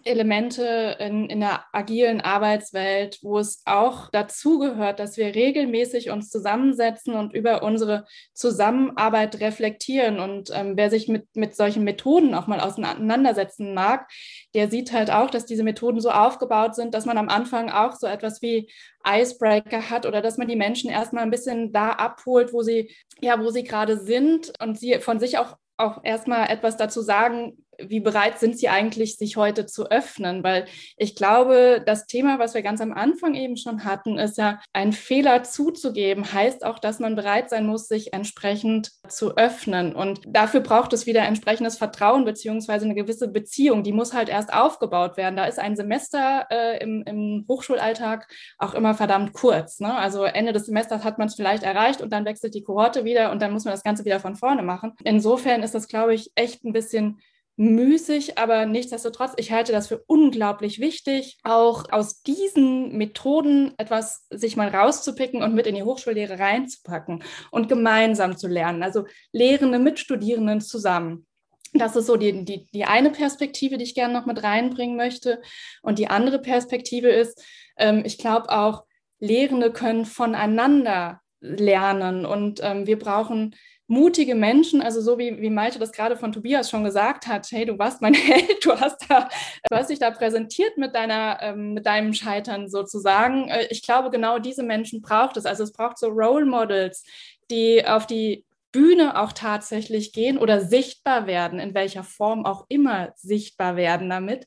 Elemente in, in der agilen Arbeitswelt, wo es auch dazu gehört, dass wir regelmäßig uns zusammensetzen und über unsere Zusammenarbeit reflektieren. Und ähm, wer sich mit, mit solchen Methoden auch mal auseinandersetzen mag, der sieht halt auch, dass diese Methoden so aufgebaut sind, dass man am Anfang auch so etwas wie Icebreaker hat oder dass man die Menschen erstmal ein bisschen da abholt, wo sie, ja, wo sie gerade sind und sie von sich auch auch erstmal etwas dazu sagen, wie bereit sind Sie eigentlich, sich heute zu öffnen? Weil ich glaube, das Thema, was wir ganz am Anfang eben schon hatten, ist ja, einen Fehler zuzugeben, heißt auch, dass man bereit sein muss, sich entsprechend zu öffnen. Und dafür braucht es wieder entsprechendes Vertrauen beziehungsweise eine gewisse Beziehung. Die muss halt erst aufgebaut werden. Da ist ein Semester äh, im, im, Hochschulalltag auch immer verdammt kurz. Ne? Also Ende des Semesters hat man es vielleicht erreicht und dann wechselt die Kohorte wieder und dann muss man das Ganze wieder von vorne machen. Insofern ist das, glaube ich, echt ein bisschen müßig, aber nichtsdestotrotz, ich halte das für unglaublich wichtig, auch aus diesen Methoden etwas sich mal rauszupicken und mit in die Hochschullehre reinzupacken und gemeinsam zu lernen. Also Lehrende mit Studierenden zusammen. Das ist so die, die, die eine Perspektive, die ich gerne noch mit reinbringen möchte. Und die andere Perspektive ist, ähm, ich glaube auch, Lehrende können voneinander lernen und ähm, wir brauchen mutige Menschen, also so wie, wie Malte das gerade von Tobias schon gesagt hat, hey, du warst mein Held, du hast, da, du hast dich da präsentiert mit, deiner, ähm, mit deinem Scheitern sozusagen. Äh, ich glaube, genau diese Menschen braucht es. Also es braucht so Role Models, die auf die Bühne auch tatsächlich gehen oder sichtbar werden, in welcher Form auch immer sichtbar werden damit,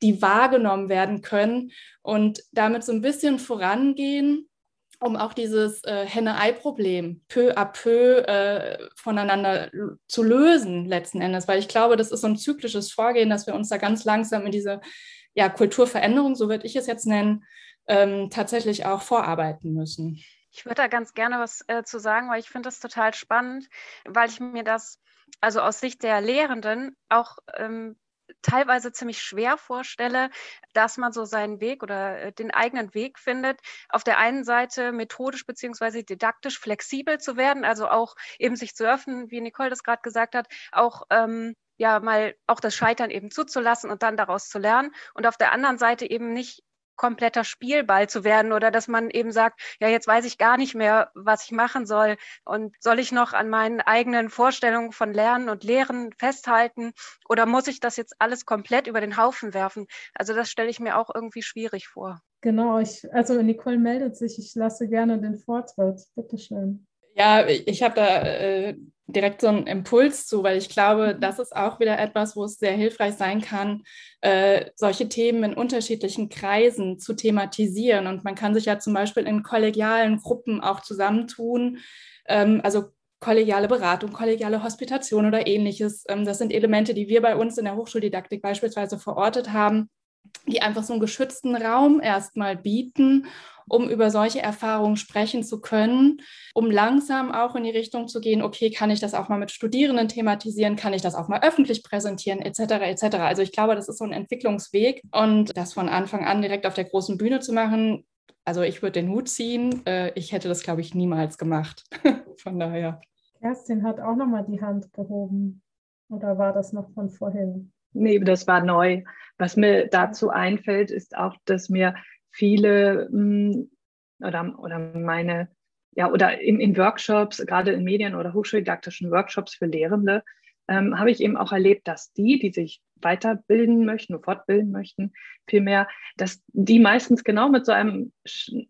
die wahrgenommen werden können und damit so ein bisschen vorangehen, um auch dieses äh, Henne-Ei-Problem peu à peu äh, voneinander zu lösen, letzten Endes. Weil ich glaube, das ist so ein zyklisches Vorgehen, dass wir uns da ganz langsam in diese ja, Kulturveränderung, so würde ich es jetzt nennen, ähm, tatsächlich auch vorarbeiten müssen. Ich würde da ganz gerne was äh, zu sagen, weil ich finde das total spannend, weil ich mir das also aus Sicht der Lehrenden auch ähm, teilweise ziemlich schwer vorstelle, dass man so seinen Weg oder äh, den eigenen Weg findet. Auf der einen Seite methodisch beziehungsweise didaktisch flexibel zu werden, also auch eben sich zu öffnen, wie Nicole das gerade gesagt hat, auch ähm, ja mal auch das Scheitern eben zuzulassen und dann daraus zu lernen und auf der anderen Seite eben nicht kompletter Spielball zu werden oder dass man eben sagt, ja, jetzt weiß ich gar nicht mehr, was ich machen soll und soll ich noch an meinen eigenen Vorstellungen von Lernen und Lehren festhalten oder muss ich das jetzt alles komplett über den Haufen werfen? Also das stelle ich mir auch irgendwie schwierig vor. Genau, ich, also Nicole meldet sich, ich lasse gerne den Vortritt. Bitte schön. Ja, ich habe da äh, direkt so einen Impuls zu, weil ich glaube, mhm. das ist auch wieder etwas, wo es sehr hilfreich sein kann, äh, solche Themen in unterschiedlichen Kreisen zu thematisieren. Und man kann sich ja zum Beispiel in kollegialen Gruppen auch zusammentun, ähm, also kollegiale Beratung, kollegiale Hospitation oder ähnliches. Ähm, das sind Elemente, die wir bei uns in der Hochschuldidaktik beispielsweise verortet haben, die einfach so einen geschützten Raum erstmal bieten um über solche Erfahrungen sprechen zu können, um langsam auch in die Richtung zu gehen, okay, kann ich das auch mal mit Studierenden thematisieren, kann ich das auch mal öffentlich präsentieren, etc. etc. Also ich glaube, das ist so ein Entwicklungsweg und das von Anfang an direkt auf der großen Bühne zu machen, also ich würde den Hut ziehen, äh, ich hätte das, glaube ich, niemals gemacht. von daher. Kerstin hat auch nochmal die Hand gehoben. Oder war das noch von vorhin? Nee, das war neu. Was mir dazu einfällt, ist auch, dass mir viele mh, hm, oder, oder meine, ja, oder in, in Workshops, gerade in Medien- oder hochschuldidaktischen Workshops für Lehrende, ähm, habe ich eben auch erlebt, dass die, die sich weiterbilden möchten, fortbilden möchten, vielmehr, dass die meistens genau mit so einem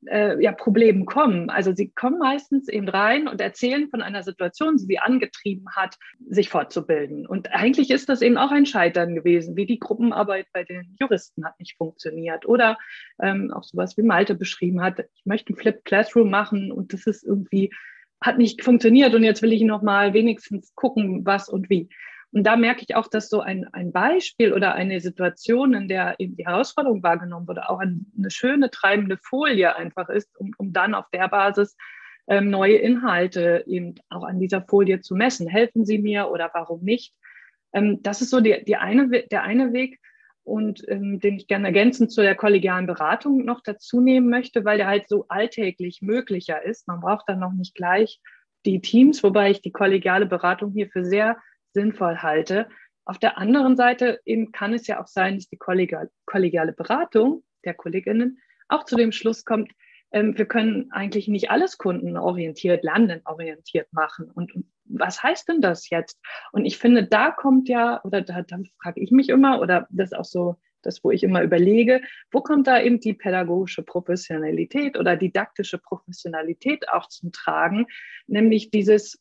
äh, ja, Problem kommen. Also sie kommen meistens eben rein und erzählen von einer Situation, die sie angetrieben hat, sich fortzubilden. Und eigentlich ist das eben auch ein Scheitern gewesen, wie die Gruppenarbeit bei den Juristen hat nicht funktioniert. Oder ähm, auch sowas wie Malte beschrieben hat, ich möchte ein Flip Classroom machen und das ist irgendwie hat nicht funktioniert und jetzt will ich noch mal wenigstens gucken, was und wie. Und da merke ich auch, dass so ein, ein Beispiel oder eine Situation, in der eben die Herausforderung wahrgenommen wurde, auch eine schöne treibende Folie einfach ist, um, um dann auf der Basis ähm, neue Inhalte eben auch an dieser Folie zu messen. Helfen Sie mir oder warum nicht? Ähm, das ist so die, die eine, der eine Weg und ähm, den ich gerne ergänzend zu der kollegialen Beratung noch dazu nehmen möchte, weil der halt so alltäglich möglicher ist. Man braucht dann noch nicht gleich die Teams, wobei ich die kollegiale Beratung hier für sehr sinnvoll halte. Auf der anderen Seite eben kann es ja auch sein, dass die kollegiale Beratung der Kolleginnen auch zu dem Schluss kommt, ähm, wir können eigentlich nicht alles kundenorientiert, lernenorientiert machen. Und, und, was heißt denn das jetzt? Und ich finde, da kommt ja, oder da, da frage ich mich immer, oder das ist auch so das, wo ich immer überlege, wo kommt da eben die pädagogische Professionalität oder didaktische Professionalität auch zum Tragen, nämlich dieses,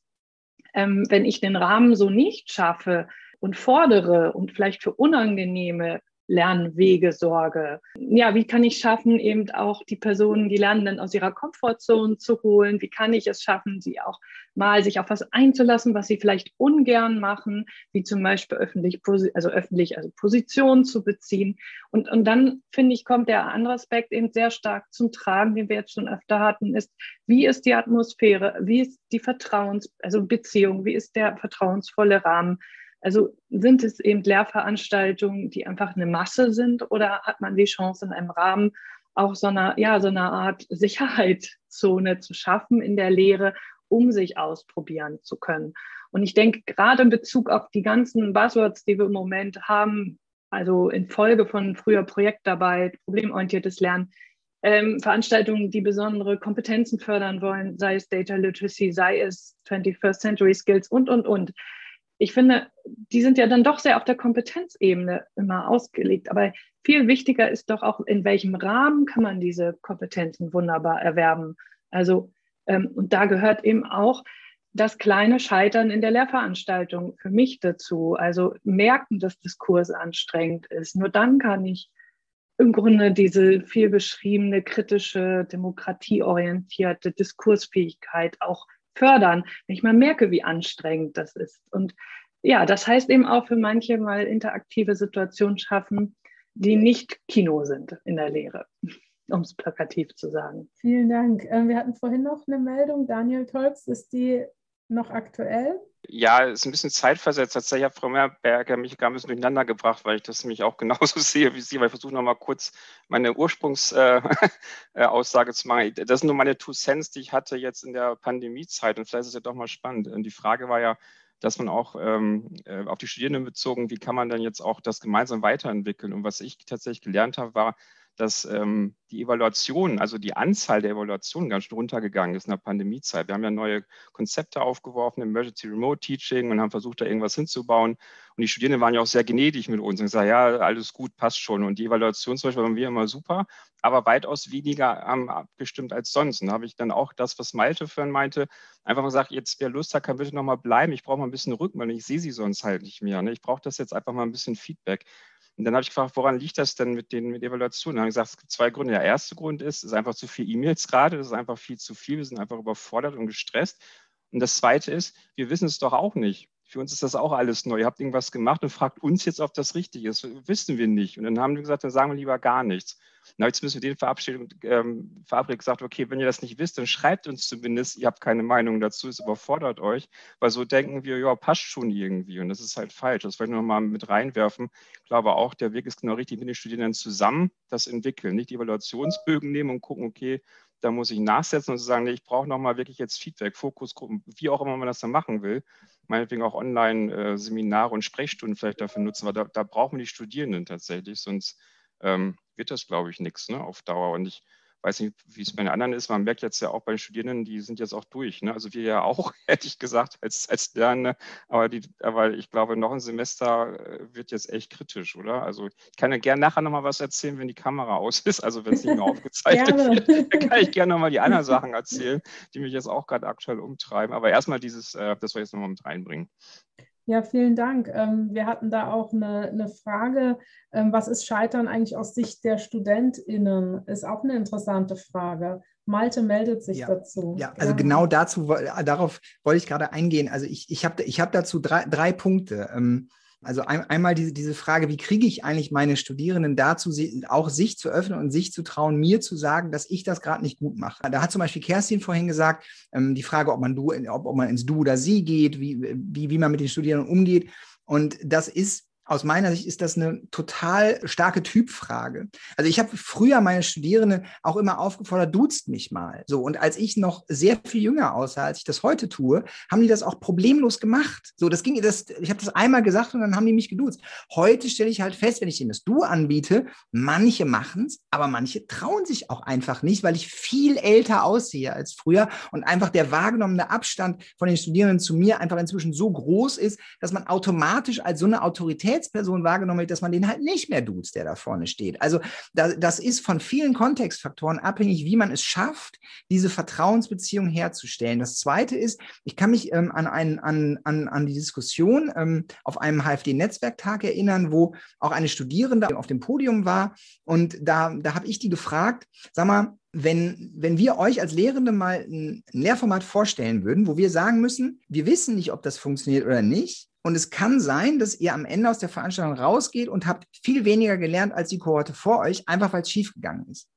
ähm, wenn ich den Rahmen so nicht schaffe und fordere und vielleicht für unangenehme Lernwege sorge. Ja, wie kann ich schaffen, eben auch die Personen, die Lernenden aus ihrer Komfortzone zu holen? Wie kann ich es schaffen, sie auch mal sich auf was einzulassen, was sie vielleicht ungern machen, wie zum Beispiel öffentlich, also öffentlich, also Positionen zu beziehen. Und, und dann, finde ich, kommt der andere Aspekt eben sehr stark zum Tragen, den wir jetzt schon öfter hatten, ist, wie ist die Atmosphäre? Wie ist die Vertrauens, also Beziehung? Wie ist der vertrauensvolle Rahmen? Also sind es eben Lehrveranstaltungen, die einfach eine Masse sind oder hat man die Chance in einem Rahmen auch so einer, ja, so einer Art Sicherheitszone zu schaffen in der Lehre, um sich ausprobieren zu können? Und ich denke, gerade in Bezug auf die ganzen Buzzwords, die wir im Moment haben, also in Folge von früher Projektarbeit, problemorientiertes Lernen, ähm, Veranstaltungen, die besondere Kompetenzen fördern wollen, sei es Data Literacy, sei es 21st Century Skills und, und, und ich finde, die sind ja dann doch sehr auf der Kompetenzebene immer ausgelegt. Aber viel wichtiger ist doch auch, in welchem Rahmen kann man diese Kompetenzen wunderbar erwerben. Also, ähm, und da gehört eben auch das kleine Scheitern in der Lehrveranstaltung für mich dazu. Also merken, dass Diskurs anstrengend ist. Nur dann kann ich im Grunde diese viel beschriebene kritische, demokratieorientierte Diskursfähigkeit auch fördern, wenn ich mal merke, wie anstrengend das ist. Und ja, das heißt eben auch für manche mal interaktive Situationen schaffen, die nicht Kino sind in der Lehre, um es plakativ zu sagen. Vielen Dank. Ähm, wir hatten vorhin noch eine Meldung. Daniel Tolks, ist die noch aktuell? Ja, ist ein bisschen zeitversetzt. Tatsächlich hat Frau Meerberger mich gar ein bisschen durcheinander gebracht, weil ich das nämlich auch genauso sehe wie Sie, weil ich versuche nochmal kurz meine Ursprungsaussage äh, äh zu machen. Das sind nur meine Two Cents, die ich hatte jetzt in der Pandemiezeit und vielleicht ist es ja doch mal spannend. Und die Frage war ja, dass man auch ähm, äh, auf die Studierenden bezogen, wie kann man dann jetzt auch das gemeinsam weiterentwickeln? Und was ich tatsächlich gelernt habe, war, dass ähm, die Evaluation, also die Anzahl der Evaluationen ganz schön runtergegangen ist in der Pandemiezeit. Wir haben ja neue Konzepte aufgeworfen, Emergency Remote Teaching und haben versucht, da irgendwas hinzubauen. Und die Studierenden waren ja auch sehr gnädig mit uns und gesagt, ja, alles gut, passt schon. Und die Evaluation zum Beispiel waren wir immer super, aber weitaus weniger haben abgestimmt als sonst. Und da habe ich dann auch das, was Malte vorhin meinte, einfach mal gesagt, jetzt wer Lust hat, kann bitte nochmal bleiben. Ich brauche mal ein bisschen Rückmeldung. Ich sehe sie sonst halt nicht mehr. Ne? Ich brauche das jetzt einfach mal ein bisschen Feedback. Und dann habe ich gefragt, woran liegt das denn mit den mit Evaluationen? Dann habe ich gesagt, es gibt zwei Gründe. Der erste Grund ist, es ist einfach zu viel E-Mails gerade, es ist einfach viel zu viel, wir sind einfach überfordert und gestresst. Und das zweite ist, wir wissen es doch auch nicht. Für uns ist das auch alles neu. Ihr habt irgendwas gemacht und fragt uns jetzt, ob das richtig ist. Wissen wir nicht. Und dann haben wir gesagt, dann sagen wir lieber gar nichts. Habe ich zumindest mit denen verabredet, ähm, verabredet gesagt, okay, wenn ihr das nicht wisst, dann schreibt uns zumindest, ihr habt keine Meinung dazu, es überfordert euch, weil so denken wir, ja, passt schon irgendwie und das ist halt falsch. Das wollte ich nochmal mit reinwerfen. Ich glaube auch, der Weg ist genau richtig, mit den Studierenden zusammen das entwickeln, nicht die Evaluationsbögen nehmen und gucken, okay, da muss ich nachsetzen und sagen, nee, ich brauche nochmal wirklich jetzt Feedback, Fokusgruppen, wie auch immer man das dann machen will. Meinetwegen auch Online-Seminare und Sprechstunden vielleicht dafür nutzen, weil da, da brauchen wir die Studierenden tatsächlich, sonst ähm, wird das, glaube ich, nichts ne, auf Dauer. Und ich weiß nicht, wie es bei den anderen ist. Man merkt jetzt ja auch bei den Studierenden, die sind jetzt auch durch. Ne? Also wir ja auch, hätte ich gesagt, als, als Lernende. Aber, die, aber ich glaube, noch ein Semester äh, wird jetzt echt kritisch, oder? Also ich kann ja gerne nachher nochmal was erzählen, wenn die Kamera aus ist. Also wenn es nicht mehr aufgezeichnet wird, dann kann ich gerne nochmal die anderen Sachen erzählen, die mich jetzt auch gerade aktuell umtreiben. Aber erstmal dieses, äh, das wir jetzt nochmal mit reinbringen. Ja, vielen Dank. Ähm, wir hatten da auch eine, eine Frage, ähm, was ist Scheitern eigentlich aus Sicht der StudentInnen? Ist auch eine interessante Frage. Malte meldet sich ja, dazu. Ja, also ja. genau dazu, darauf wollte ich gerade eingehen. Also ich, ich habe ich hab dazu drei, drei Punkte. Ähm, also ein, einmal diese, diese Frage, wie kriege ich eigentlich meine Studierenden dazu, auch sich zu öffnen und sich zu trauen, mir zu sagen, dass ich das gerade nicht gut mache. Da hat zum Beispiel Kerstin vorhin gesagt, ähm, die Frage, ob man, du, ob, ob man ins Du oder Sie geht, wie, wie, wie man mit den Studierenden umgeht. Und das ist aus meiner Sicht ist das eine total starke Typfrage. Also ich habe früher meine Studierenden auch immer aufgefordert, duzt mich mal. So und als ich noch sehr viel jünger aussah, als ich das heute tue, haben die das auch problemlos gemacht. So, das ging das ich habe das einmal gesagt und dann haben die mich geduzt. Heute stelle ich halt fest, wenn ich ihnen das Du anbiete, manche machen es, aber manche trauen sich auch einfach nicht, weil ich viel älter aussehe als früher und einfach der wahrgenommene Abstand von den Studierenden zu mir einfach inzwischen so groß ist, dass man automatisch als so eine Autorität Autoritätsperson wahrgenommen wird, dass man den halt nicht mehr duzt, der da vorne steht. Also da, das ist von vielen Kontextfaktoren abhängig, wie man es schafft, diese Vertrauensbeziehung herzustellen. Das Zweite ist, ich kann mich ähm, an, einen, an, an, an die Diskussion ähm, auf einem HFD-Netzwerktag erinnern, wo auch eine Studierende auf dem Podium war und da, da habe ich die gefragt, sag mal, wenn, wenn wir euch als Lehrende mal ein Lehrformat vorstellen würden, wo wir sagen müssen, wir wissen nicht, ob das funktioniert oder nicht, und es kann sein, dass ihr am Ende aus der Veranstaltung rausgeht und habt viel weniger gelernt als die Kohorte vor euch, einfach weil es schiefgegangen ist.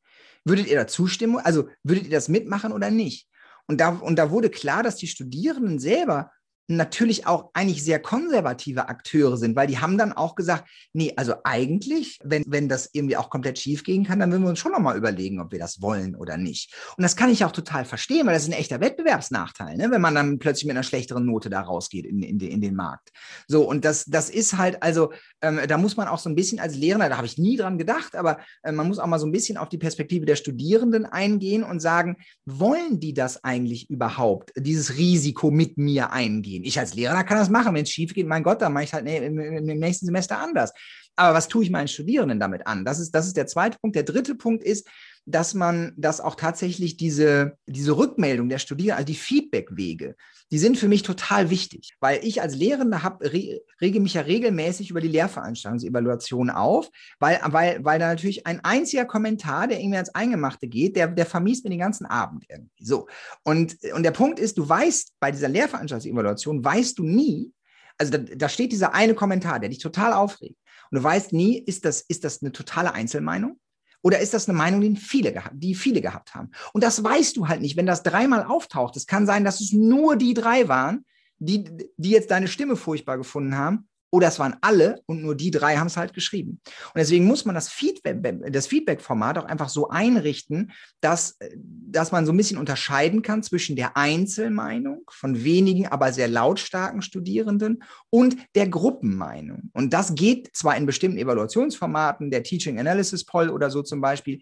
Würdet ihr da zustimmen? Also würdet ihr das mitmachen oder nicht? Und da, und da wurde klar, dass die Studierenden selber natürlich auch eigentlich sehr konservative Akteure sind, weil die haben dann auch gesagt, nee, also eigentlich, wenn, wenn das irgendwie auch komplett schief gehen kann, dann würden wir uns schon nochmal überlegen, ob wir das wollen oder nicht. Und das kann ich auch total verstehen, weil das ist ein echter Wettbewerbsnachteil, ne? wenn man dann plötzlich mit einer schlechteren Note da rausgeht in, in, in den Markt. So, und das, das ist halt, also ähm, da muss man auch so ein bisschen als Lehrer, da habe ich nie dran gedacht, aber äh, man muss auch mal so ein bisschen auf die Perspektive der Studierenden eingehen und sagen, wollen die das eigentlich überhaupt, dieses Risiko mit mir eingehen? Ich als Lehrer kann das machen. Wenn es schief geht, mein Gott, dann mache ich halt im, im nächsten Semester anders. Aber was tue ich meinen Studierenden damit an? Das ist, das ist der zweite Punkt. Der dritte Punkt ist, dass man, dass auch tatsächlich diese, diese Rückmeldung der Studierenden, also die Feedbackwege, die sind für mich total wichtig, weil ich als Lehrende hab, re, rege mich ja regelmäßig über die Lehrveranstaltungsevaluation auf, weil, weil, weil da natürlich ein einziger Kommentar, der irgendwie ans Eingemachte geht, der, der vermiest mir den ganzen Abend irgendwie. So. Und, und der Punkt ist, du weißt, bei dieser Lehrveranstaltungsevaluation weißt du nie, also da, da steht dieser eine Kommentar, der dich total aufregt. Und du weißt nie, ist das, ist das eine totale Einzelmeinung? Oder ist das eine Meinung, die viele, gehabt, die viele gehabt haben? Und das weißt du halt nicht, wenn das dreimal auftaucht. Es kann sein, dass es nur die drei waren, die, die jetzt deine Stimme furchtbar gefunden haben oder es waren alle und nur die drei haben es halt geschrieben. Und deswegen muss man das Feedback, das Feedback-Format auch einfach so einrichten, dass, dass man so ein bisschen unterscheiden kann zwischen der Einzelmeinung von wenigen, aber sehr lautstarken Studierenden und der Gruppenmeinung. Und das geht zwar in bestimmten Evaluationsformaten, der Teaching Analysis Poll oder so zum Beispiel,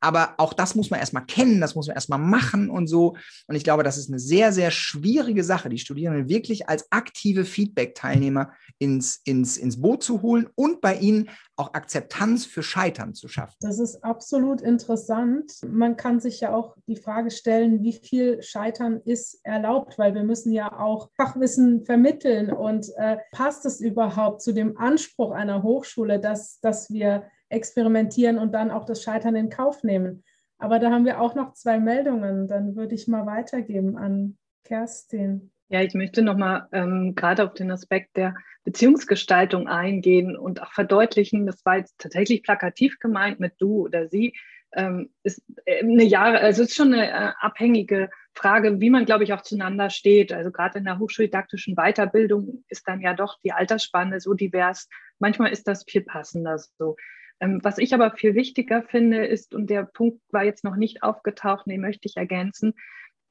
aber auch das muss man erstmal kennen, das muss man erstmal machen und so. Und ich glaube, das ist eine sehr, sehr schwierige Sache, die Studierenden wirklich als aktive Feedback-Teilnehmer ins, ins, ins Boot zu holen und bei ihnen auch Akzeptanz für Scheitern zu schaffen. Das ist absolut interessant. Man kann sich ja auch die Frage stellen, wie viel Scheitern ist erlaubt, weil wir müssen ja auch Fachwissen vermitteln und äh, passt es überhaupt zu dem Anspruch einer Hochschule, dass, dass wir experimentieren und dann auch das Scheitern in Kauf nehmen. Aber da haben wir auch noch zwei Meldungen. Dann würde ich mal weitergeben an Kerstin. Ja, ich möchte nochmal ähm, gerade auf den Aspekt der Beziehungsgestaltung eingehen und auch verdeutlichen, das war jetzt tatsächlich plakativ gemeint mit du oder sie, ähm, ist äh, eine Jahre, also ist schon eine äh, abhängige Frage, wie man, glaube ich, auch zueinander steht. Also gerade in der hochschuldidaktischen Weiterbildung ist dann ja doch die Altersspanne so divers. Manchmal ist das viel passender so. Ähm, was ich aber viel wichtiger finde, ist, und der Punkt war jetzt noch nicht aufgetaucht, den möchte ich ergänzen,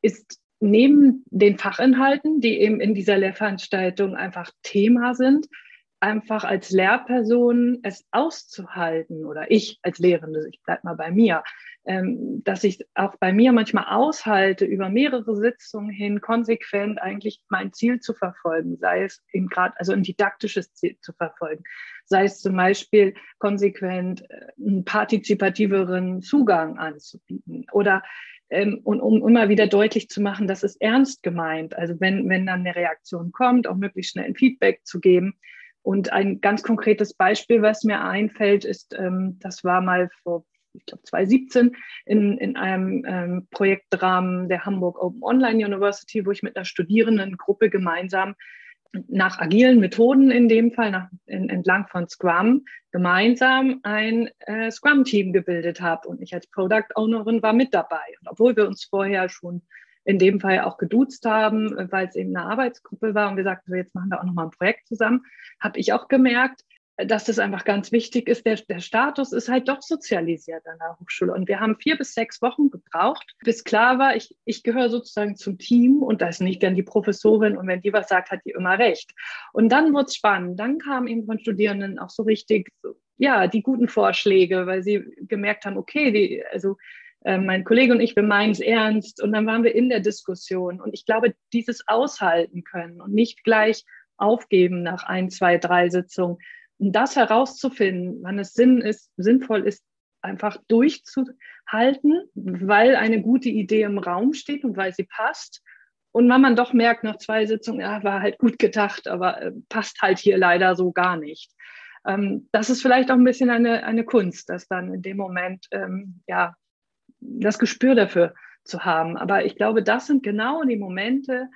ist neben den Fachinhalten, die eben in dieser Lehrveranstaltung einfach Thema sind, einfach als Lehrperson es auszuhalten oder ich als Lehrende, ich bleibe mal bei mir, ähm, dass ich auch bei mir manchmal aushalte, über mehrere Sitzungen hin konsequent eigentlich mein Ziel zu verfolgen, sei es in gerade, also ein didaktisches Ziel zu verfolgen, sei es zum Beispiel konsequent äh, einen partizipativeren Zugang anzubieten oder ähm, und um immer wieder deutlich zu machen, dass es ernst gemeint. Also wenn, wenn dann eine Reaktion kommt, auch möglichst schnell ein Feedback zu geben. Und ein ganz konkretes Beispiel, was mir einfällt, ist, ähm, das war mal vor, ich glaube, 2017 in, in einem ähm, Projektrahmen der Hamburg Open Online University, wo ich mit einer Studierendengruppe gemeinsam nach agilen Methoden in dem Fall, nach, in, entlang von Scrum, gemeinsam ein äh, Scrum-Team gebildet habe. Und ich als Product Ownerin war mit dabei. Und obwohl wir uns vorher schon in dem Fall auch geduzt haben, weil es eben eine Arbeitsgruppe war und gesagt, so jetzt machen wir auch nochmal ein Projekt zusammen, habe ich auch gemerkt, dass das einfach ganz wichtig ist. Der, der Status ist halt doch sozialisiert an der Hochschule. Und wir haben vier bis sechs Wochen gebraucht, bis klar war, ich, ich gehöre sozusagen zum Team und da ist nicht dann die Professorin und wenn die was sagt, hat die immer recht. Und dann wurde es spannend. Dann kamen eben von Studierenden auch so richtig, ja, die guten Vorschläge, weil sie gemerkt haben, okay, die, also äh, mein Kollege und ich, wir meinen es ernst. Und dann waren wir in der Diskussion. Und ich glaube, dieses aushalten können und nicht gleich aufgeben nach ein, zwei, drei Sitzungen, um das herauszufinden, wann es Sinn ist, sinnvoll ist, einfach durchzuhalten, weil eine gute Idee im Raum steht und weil sie passt. Und wenn man doch merkt nach zwei Sitzungen, ja, war halt gut gedacht, aber äh, passt halt hier leider so gar nicht. Ähm, das ist vielleicht auch ein bisschen eine, eine Kunst, das dann in dem Moment, ähm, ja, das Gespür dafür zu haben. Aber ich glaube, das sind genau die Momente,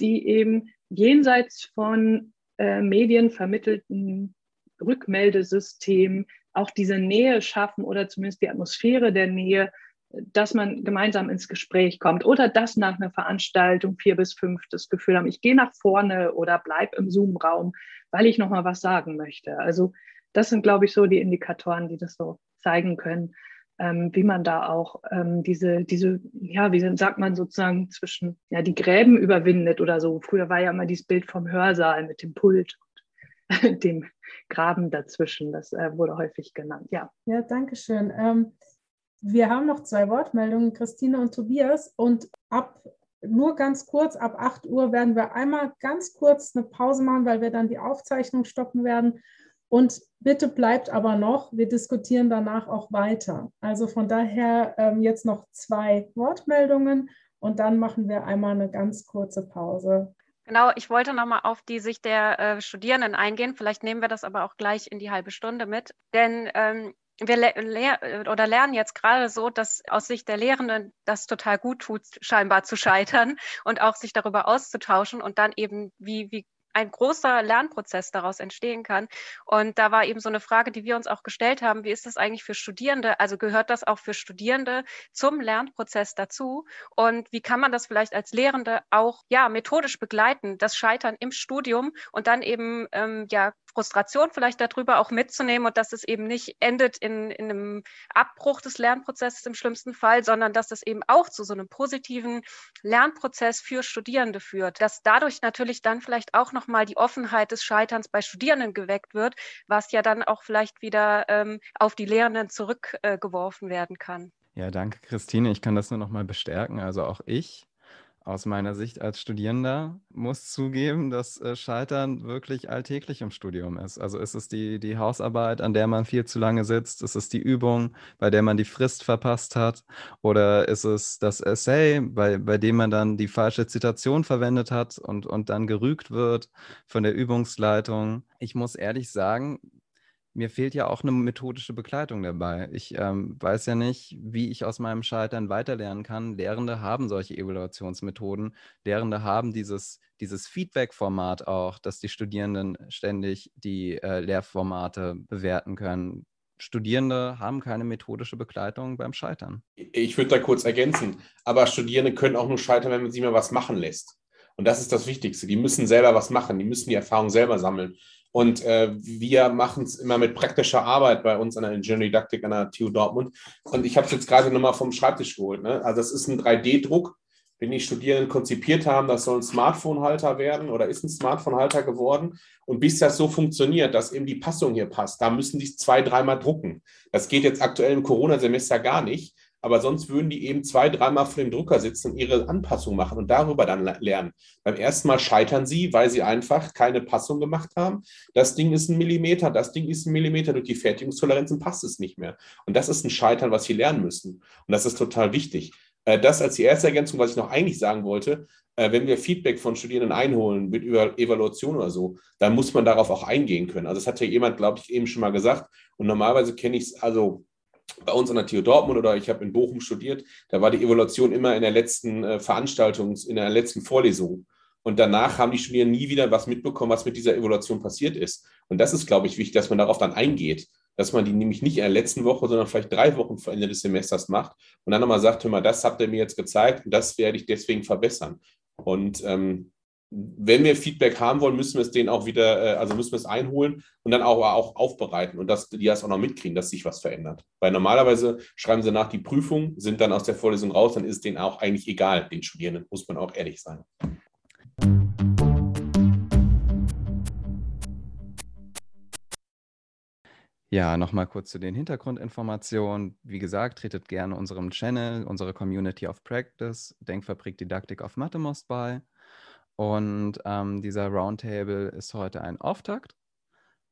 die eben jenseits von äh, medienvermittelten Rückmeldesystem auch diese Nähe schaffen oder zumindest die Atmosphäre der Nähe, dass man gemeinsam ins Gespräch kommt oder dass nach einer Veranstaltung vier bis fünf das Gefühl haben, ich gehe nach vorne oder bleib im Zoom-Raum, weil ich noch mal was sagen möchte. Also das sind, glaube ich, so die Indikatoren, die das so zeigen können, ähm, wie man da auch ähm, diese, diese, ja, wie sagt man sozusagen zwischen, ja, die Gräben überwindet oder so. Früher war ja immer dieses Bild vom Hörsaal mit dem Pult und dem Graben dazwischen. Das äh, wurde häufig genannt. Ja, ja danke schön. Ähm, wir haben noch zwei Wortmeldungen, Christine und Tobias. Und ab nur ganz kurz, ab 8 Uhr werden wir einmal ganz kurz eine Pause machen, weil wir dann die Aufzeichnung stoppen werden. Und bitte bleibt aber noch, wir diskutieren danach auch weiter. Also von daher ähm, jetzt noch zwei Wortmeldungen und dann machen wir einmal eine ganz kurze Pause. Genau, ich wollte nochmal auf die Sicht der äh, Studierenden eingehen. Vielleicht nehmen wir das aber auch gleich in die halbe Stunde mit. Denn ähm, wir le le oder lernen jetzt gerade so, dass aus Sicht der Lehrenden das total gut tut, scheinbar zu scheitern und auch sich darüber auszutauschen und dann eben, wie, wie ein großer Lernprozess daraus entstehen kann. Und da war eben so eine Frage, die wir uns auch gestellt haben, wie ist das eigentlich für Studierende? Also gehört das auch für Studierende zum Lernprozess dazu? Und wie kann man das vielleicht als Lehrende auch ja methodisch begleiten, das Scheitern im Studium und dann eben ähm, ja Frustration vielleicht darüber auch mitzunehmen und dass es eben nicht endet in, in einem Abbruch des Lernprozesses im schlimmsten Fall, sondern dass es eben auch zu so einem positiven Lernprozess für Studierende führt, dass dadurch natürlich dann vielleicht auch nochmal die Offenheit des Scheiterns bei Studierenden geweckt wird, was ja dann auch vielleicht wieder ähm, auf die Lehrenden zurückgeworfen äh, werden kann. Ja, danke, Christine. Ich kann das nur nochmal bestärken. Also auch ich aus meiner Sicht als Studierender muss zugeben, dass äh, Scheitern wirklich alltäglich im Studium ist. Also ist es die, die Hausarbeit, an der man viel zu lange sitzt? Ist es die Übung, bei der man die Frist verpasst hat? Oder ist es das Essay, bei, bei dem man dann die falsche Zitation verwendet hat und, und dann gerügt wird von der Übungsleitung? Ich muss ehrlich sagen, mir fehlt ja auch eine methodische Begleitung dabei. Ich ähm, weiß ja nicht, wie ich aus meinem Scheitern weiterlernen kann. Lehrende haben solche Evaluationsmethoden. Lehrende haben dieses, dieses Feedback-Format auch, dass die Studierenden ständig die äh, Lehrformate bewerten können. Studierende haben keine methodische Begleitung beim Scheitern. Ich würde da kurz ergänzen, aber Studierende können auch nur scheitern, wenn man sie mal was machen lässt. Und das ist das Wichtigste. Die müssen selber was machen, die müssen die Erfahrung selber sammeln. Und äh, wir machen es immer mit praktischer Arbeit bei uns an der Ingenieurdidaktik an der TU Dortmund. Und ich habe es jetzt gerade nochmal vom Schreibtisch geholt. Ne? Also das ist ein 3D-Druck, den die Studierenden konzipiert haben. Das soll ein Smartphone-Halter werden oder ist ein Smartphone-Halter geworden. Und bis das so funktioniert, dass eben die Passung hier passt, da müssen die zwei, dreimal drucken. Das geht jetzt aktuell im Corona-Semester gar nicht. Aber sonst würden die eben zwei, dreimal vor dem Drucker sitzen und ihre Anpassung machen und darüber dann lernen. Beim ersten Mal scheitern sie, weil sie einfach keine Passung gemacht haben. Das Ding ist ein Millimeter, das Ding ist ein Millimeter. Durch die Fertigungstoleranzen passt es nicht mehr. Und das ist ein Scheitern, was sie lernen müssen. Und das ist total wichtig. Äh, das als die erste Ergänzung, was ich noch eigentlich sagen wollte, äh, wenn wir Feedback von Studierenden einholen mit über Evaluation oder so, dann muss man darauf auch eingehen können. Also das hat ja jemand, glaube ich, eben schon mal gesagt. Und normalerweise kenne ich es, also bei uns an der TU Dortmund oder ich habe in Bochum studiert, da war die Evaluation immer in der letzten äh, Veranstaltung, in der letzten Vorlesung. Und danach haben die Studierenden nie wieder was mitbekommen, was mit dieser Evaluation passiert ist. Und das ist, glaube ich, wichtig, dass man darauf dann eingeht, dass man die nämlich nicht in der letzten Woche, sondern vielleicht drei Wochen vor Ende des Semesters macht und dann nochmal sagt, hör mal, das habt ihr mir jetzt gezeigt und das werde ich deswegen verbessern. Und ähm, wenn wir Feedback haben wollen, müssen wir es denen auch wieder, äh, also müssen wir es einholen und dann auch, auch aufbereiten und dass die das auch noch mitkriegen, dass sich was verändert. Weil normalerweise schreiben sie nach die Prüfung, sind dann aus der Vorlesung raus, dann ist denen auch eigentlich egal, den Studierenden, muss man auch ehrlich sein. Ja, nochmal kurz zu den Hintergrundinformationen. Wie gesagt, tretet gerne unserem Channel, unsere Community of Practice, Denkfabrik Didaktik auf Mathemos bei. Und ähm, dieser Roundtable ist heute ein Auftakt,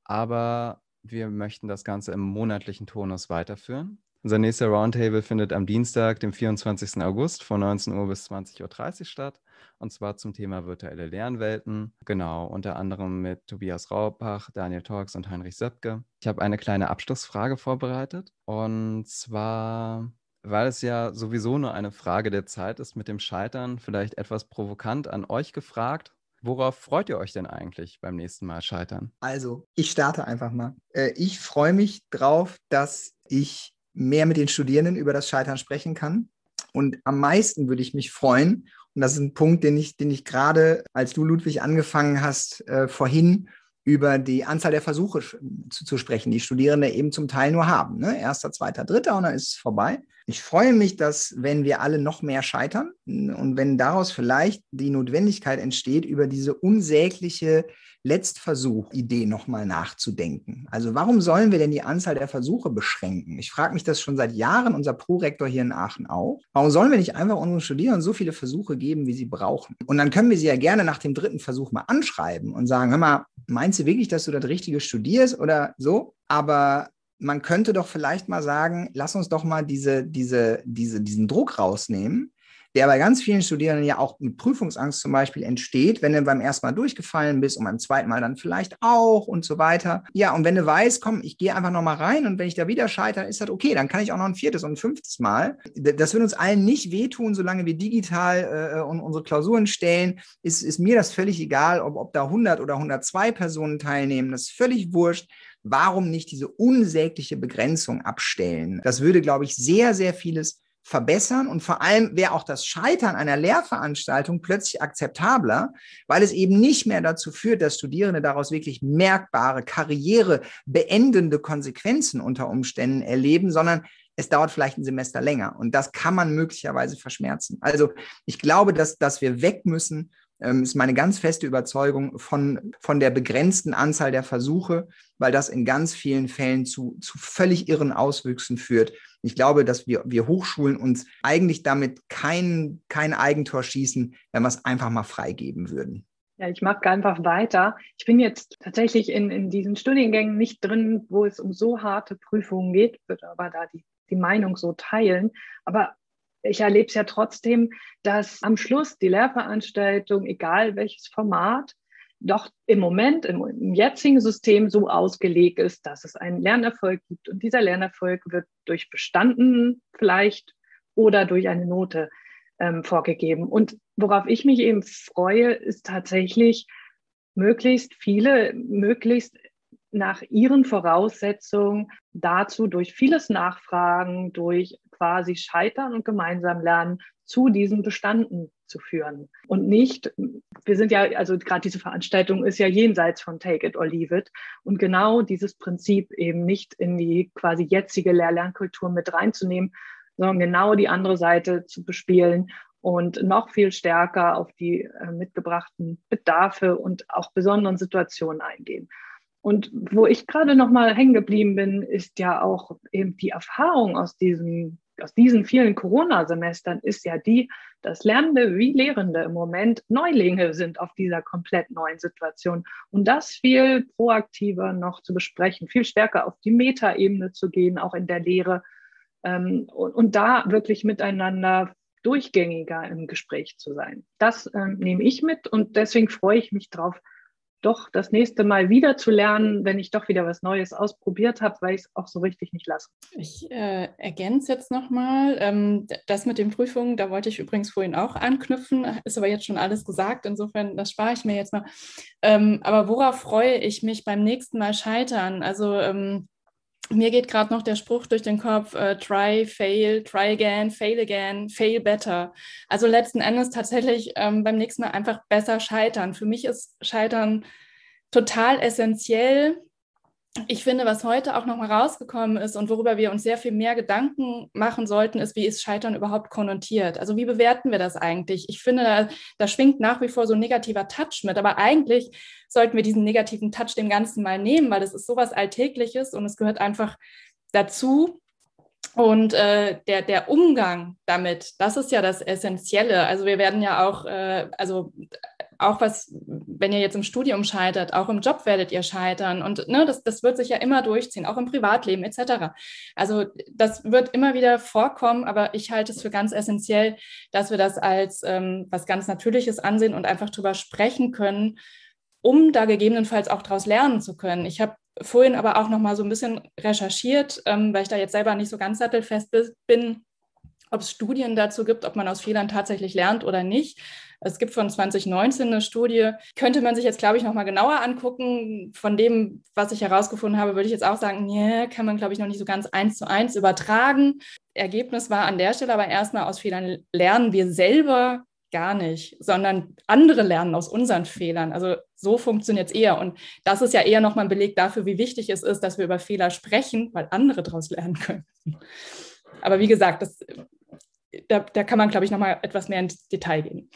aber wir möchten das Ganze im monatlichen Tonus weiterführen. Unser nächster Roundtable findet am Dienstag, dem 24. August von 19 Uhr bis 20.30 Uhr statt. Und zwar zum Thema virtuelle Lernwelten. Genau, unter anderem mit Tobias Raubach, Daniel Torx und Heinrich Söpke. Ich habe eine kleine Abschlussfrage vorbereitet. Und zwar weil es ja sowieso nur eine Frage der Zeit ist mit dem Scheitern, vielleicht etwas provokant an euch gefragt. Worauf freut ihr euch denn eigentlich beim nächsten Mal scheitern? Also, ich starte einfach mal. Äh, ich freue mich drauf, dass ich mehr mit den Studierenden über das Scheitern sprechen kann. Und am meisten würde ich mich freuen, und das ist ein Punkt, den ich, den ich gerade, als du, Ludwig, angefangen hast, äh, vorhin über die Anzahl der Versuche zu, zu, sprechen, die Studierende eben zum Teil nur haben. Ne? Erster, zweiter, dritter und dann ist es vorbei. Ich freue mich, dass wenn wir alle noch mehr scheitern und wenn daraus vielleicht die Notwendigkeit entsteht, über diese unsägliche Letztversuch-Idee nochmal nachzudenken. Also warum sollen wir denn die Anzahl der Versuche beschränken? Ich frage mich das schon seit Jahren, unser Prorektor hier in Aachen auch. Warum sollen wir nicht einfach unseren Studierenden so viele Versuche geben, wie sie brauchen? Und dann können wir sie ja gerne nach dem dritten Versuch mal anschreiben und sagen, hör mal, meinst du wirklich, dass du das Richtige studierst oder so? Aber man könnte doch vielleicht mal sagen, lass uns doch mal diese, diese, diese, diesen Druck rausnehmen, der bei ganz vielen Studierenden ja auch mit Prüfungsangst zum Beispiel entsteht, wenn du beim ersten Mal durchgefallen bist und beim zweiten Mal dann vielleicht auch und so weiter. Ja, und wenn du weißt, komm, ich gehe einfach nochmal rein und wenn ich da wieder scheitere, ist das okay, dann kann ich auch noch ein viertes und ein fünftes Mal. Das wird uns allen nicht wehtun, solange wir digital äh, und unsere Klausuren stellen. Ist, ist mir das völlig egal, ob, ob da 100 oder 102 Personen teilnehmen. Das ist völlig wurscht warum nicht diese unsägliche Begrenzung abstellen? Das würde, glaube ich, sehr, sehr vieles verbessern und vor allem wäre auch das Scheitern einer Lehrveranstaltung plötzlich akzeptabler, weil es eben nicht mehr dazu führt, dass Studierende daraus wirklich merkbare, karrierebeendende Konsequenzen unter Umständen erleben, sondern es dauert vielleicht ein Semester länger und das kann man möglicherweise verschmerzen. Also ich glaube, dass, dass wir weg müssen ähm, ist meine ganz feste Überzeugung von, von der begrenzten Anzahl der Versuche, weil das in ganz vielen Fällen zu, zu völlig irren Auswüchsen führt. Ich glaube, dass wir, wir Hochschulen uns eigentlich damit kein, kein Eigentor schießen, wenn wir es einfach mal freigeben würden. Ja, ich mache einfach weiter. Ich bin jetzt tatsächlich in, in diesen Studiengängen nicht drin, wo es um so harte Prüfungen geht, würde aber da die, die Meinung so teilen. Aber ich erlebe es ja trotzdem, dass am Schluss die Lehrveranstaltung, egal welches Format, doch im Moment, im, im, jetzigen System so ausgelegt ist, dass es einen Lernerfolg gibt. Und dieser Lernerfolg wird durch bestanden vielleicht oder durch eine Note ähm, vorgegeben. Und worauf ich mich eben freue, ist tatsächlich, möglichst viele, möglichst nach ihren Voraussetzungen dazu durch vieles Nachfragen, durch quasi Scheitern und gemeinsam lernen zu diesen Bestanden zu führen. Und nicht, wir sind ja, also gerade diese Veranstaltung ist ja jenseits von Take it or leave it. Und genau dieses Prinzip eben nicht in die quasi jetzige Lehr-Lernkultur mit reinzunehmen, sondern genau die andere Seite zu bespielen und noch viel stärker auf die äh, mitgebrachten Bedarfe und auch besonderen Situationen eingehen. Und wo ich gerade noch mal hängen geblieben bin, ist ja auch eben die Erfahrung aus diesen, aus diesen vielen Corona-Semestern ist ja die, dass Lernende wie Lehrende im Moment Neulinge sind auf dieser komplett neuen Situation. Und das viel proaktiver noch zu besprechen, viel stärker auf die Metaebene zu gehen, auch in der Lehre. Ähm, und, und da wirklich miteinander durchgängiger im Gespräch zu sein. Das ähm, nehme ich mit und deswegen freue ich mich darauf, doch das nächste Mal wieder zu lernen, wenn ich doch wieder was Neues ausprobiert habe, weil ich es auch so richtig nicht lasse. Ich äh, ergänze jetzt nochmal, ähm, das mit den Prüfungen, da wollte ich übrigens vorhin auch anknüpfen, ist aber jetzt schon alles gesagt, insofern, das spare ich mir jetzt mal. Ähm, aber worauf freue ich mich beim nächsten Mal scheitern? Also ähm, mir geht gerade noch der Spruch durch den Kopf, äh, try, fail, try again, fail again, fail better. Also letzten Endes tatsächlich ähm, beim nächsten Mal einfach besser scheitern. Für mich ist Scheitern total essentiell, ich finde, was heute auch nochmal rausgekommen ist und worüber wir uns sehr viel mehr Gedanken machen sollten, ist, wie ist Scheitern überhaupt konnotiert? Also wie bewerten wir das eigentlich? Ich finde, da, da, schwingt nach wie vor so ein negativer Touch mit, aber eigentlich sollten wir diesen negativen Touch dem Ganzen mal nehmen, weil das ist sowas Alltägliches und es gehört einfach dazu. Und äh, der, der Umgang damit, das ist ja das Essentielle. Also wir werden ja auch, äh, also auch was, wenn ihr jetzt im Studium scheitert, auch im Job werdet ihr scheitern. Und ne, das, das wird sich ja immer durchziehen, auch im Privatleben etc. Also das wird immer wieder vorkommen, aber ich halte es für ganz essentiell, dass wir das als ähm, was ganz Natürliches ansehen und einfach drüber sprechen können, um da gegebenenfalls auch daraus lernen zu können. Ich habe vorhin aber auch noch mal so ein bisschen recherchiert, ähm, weil ich da jetzt selber nicht so ganz sattelfest bin, ob es Studien dazu gibt, ob man aus Fehlern tatsächlich lernt oder nicht. Es gibt von 2019 eine Studie, könnte man sich jetzt, glaube ich, noch mal genauer angucken. Von dem, was ich herausgefunden habe, würde ich jetzt auch sagen, nee, kann man, glaube ich, noch nicht so ganz eins zu eins übertragen. Ergebnis war an der Stelle aber erstmal aus Fehlern lernen wir selber gar nicht, sondern andere lernen aus unseren Fehlern. Also so funktioniert es eher. Und das ist ja eher nochmal ein Beleg dafür, wie wichtig es ist, dass wir über Fehler sprechen, weil andere daraus lernen können. Aber wie gesagt, das, da, da kann man, glaube ich, nochmal etwas mehr ins Detail gehen.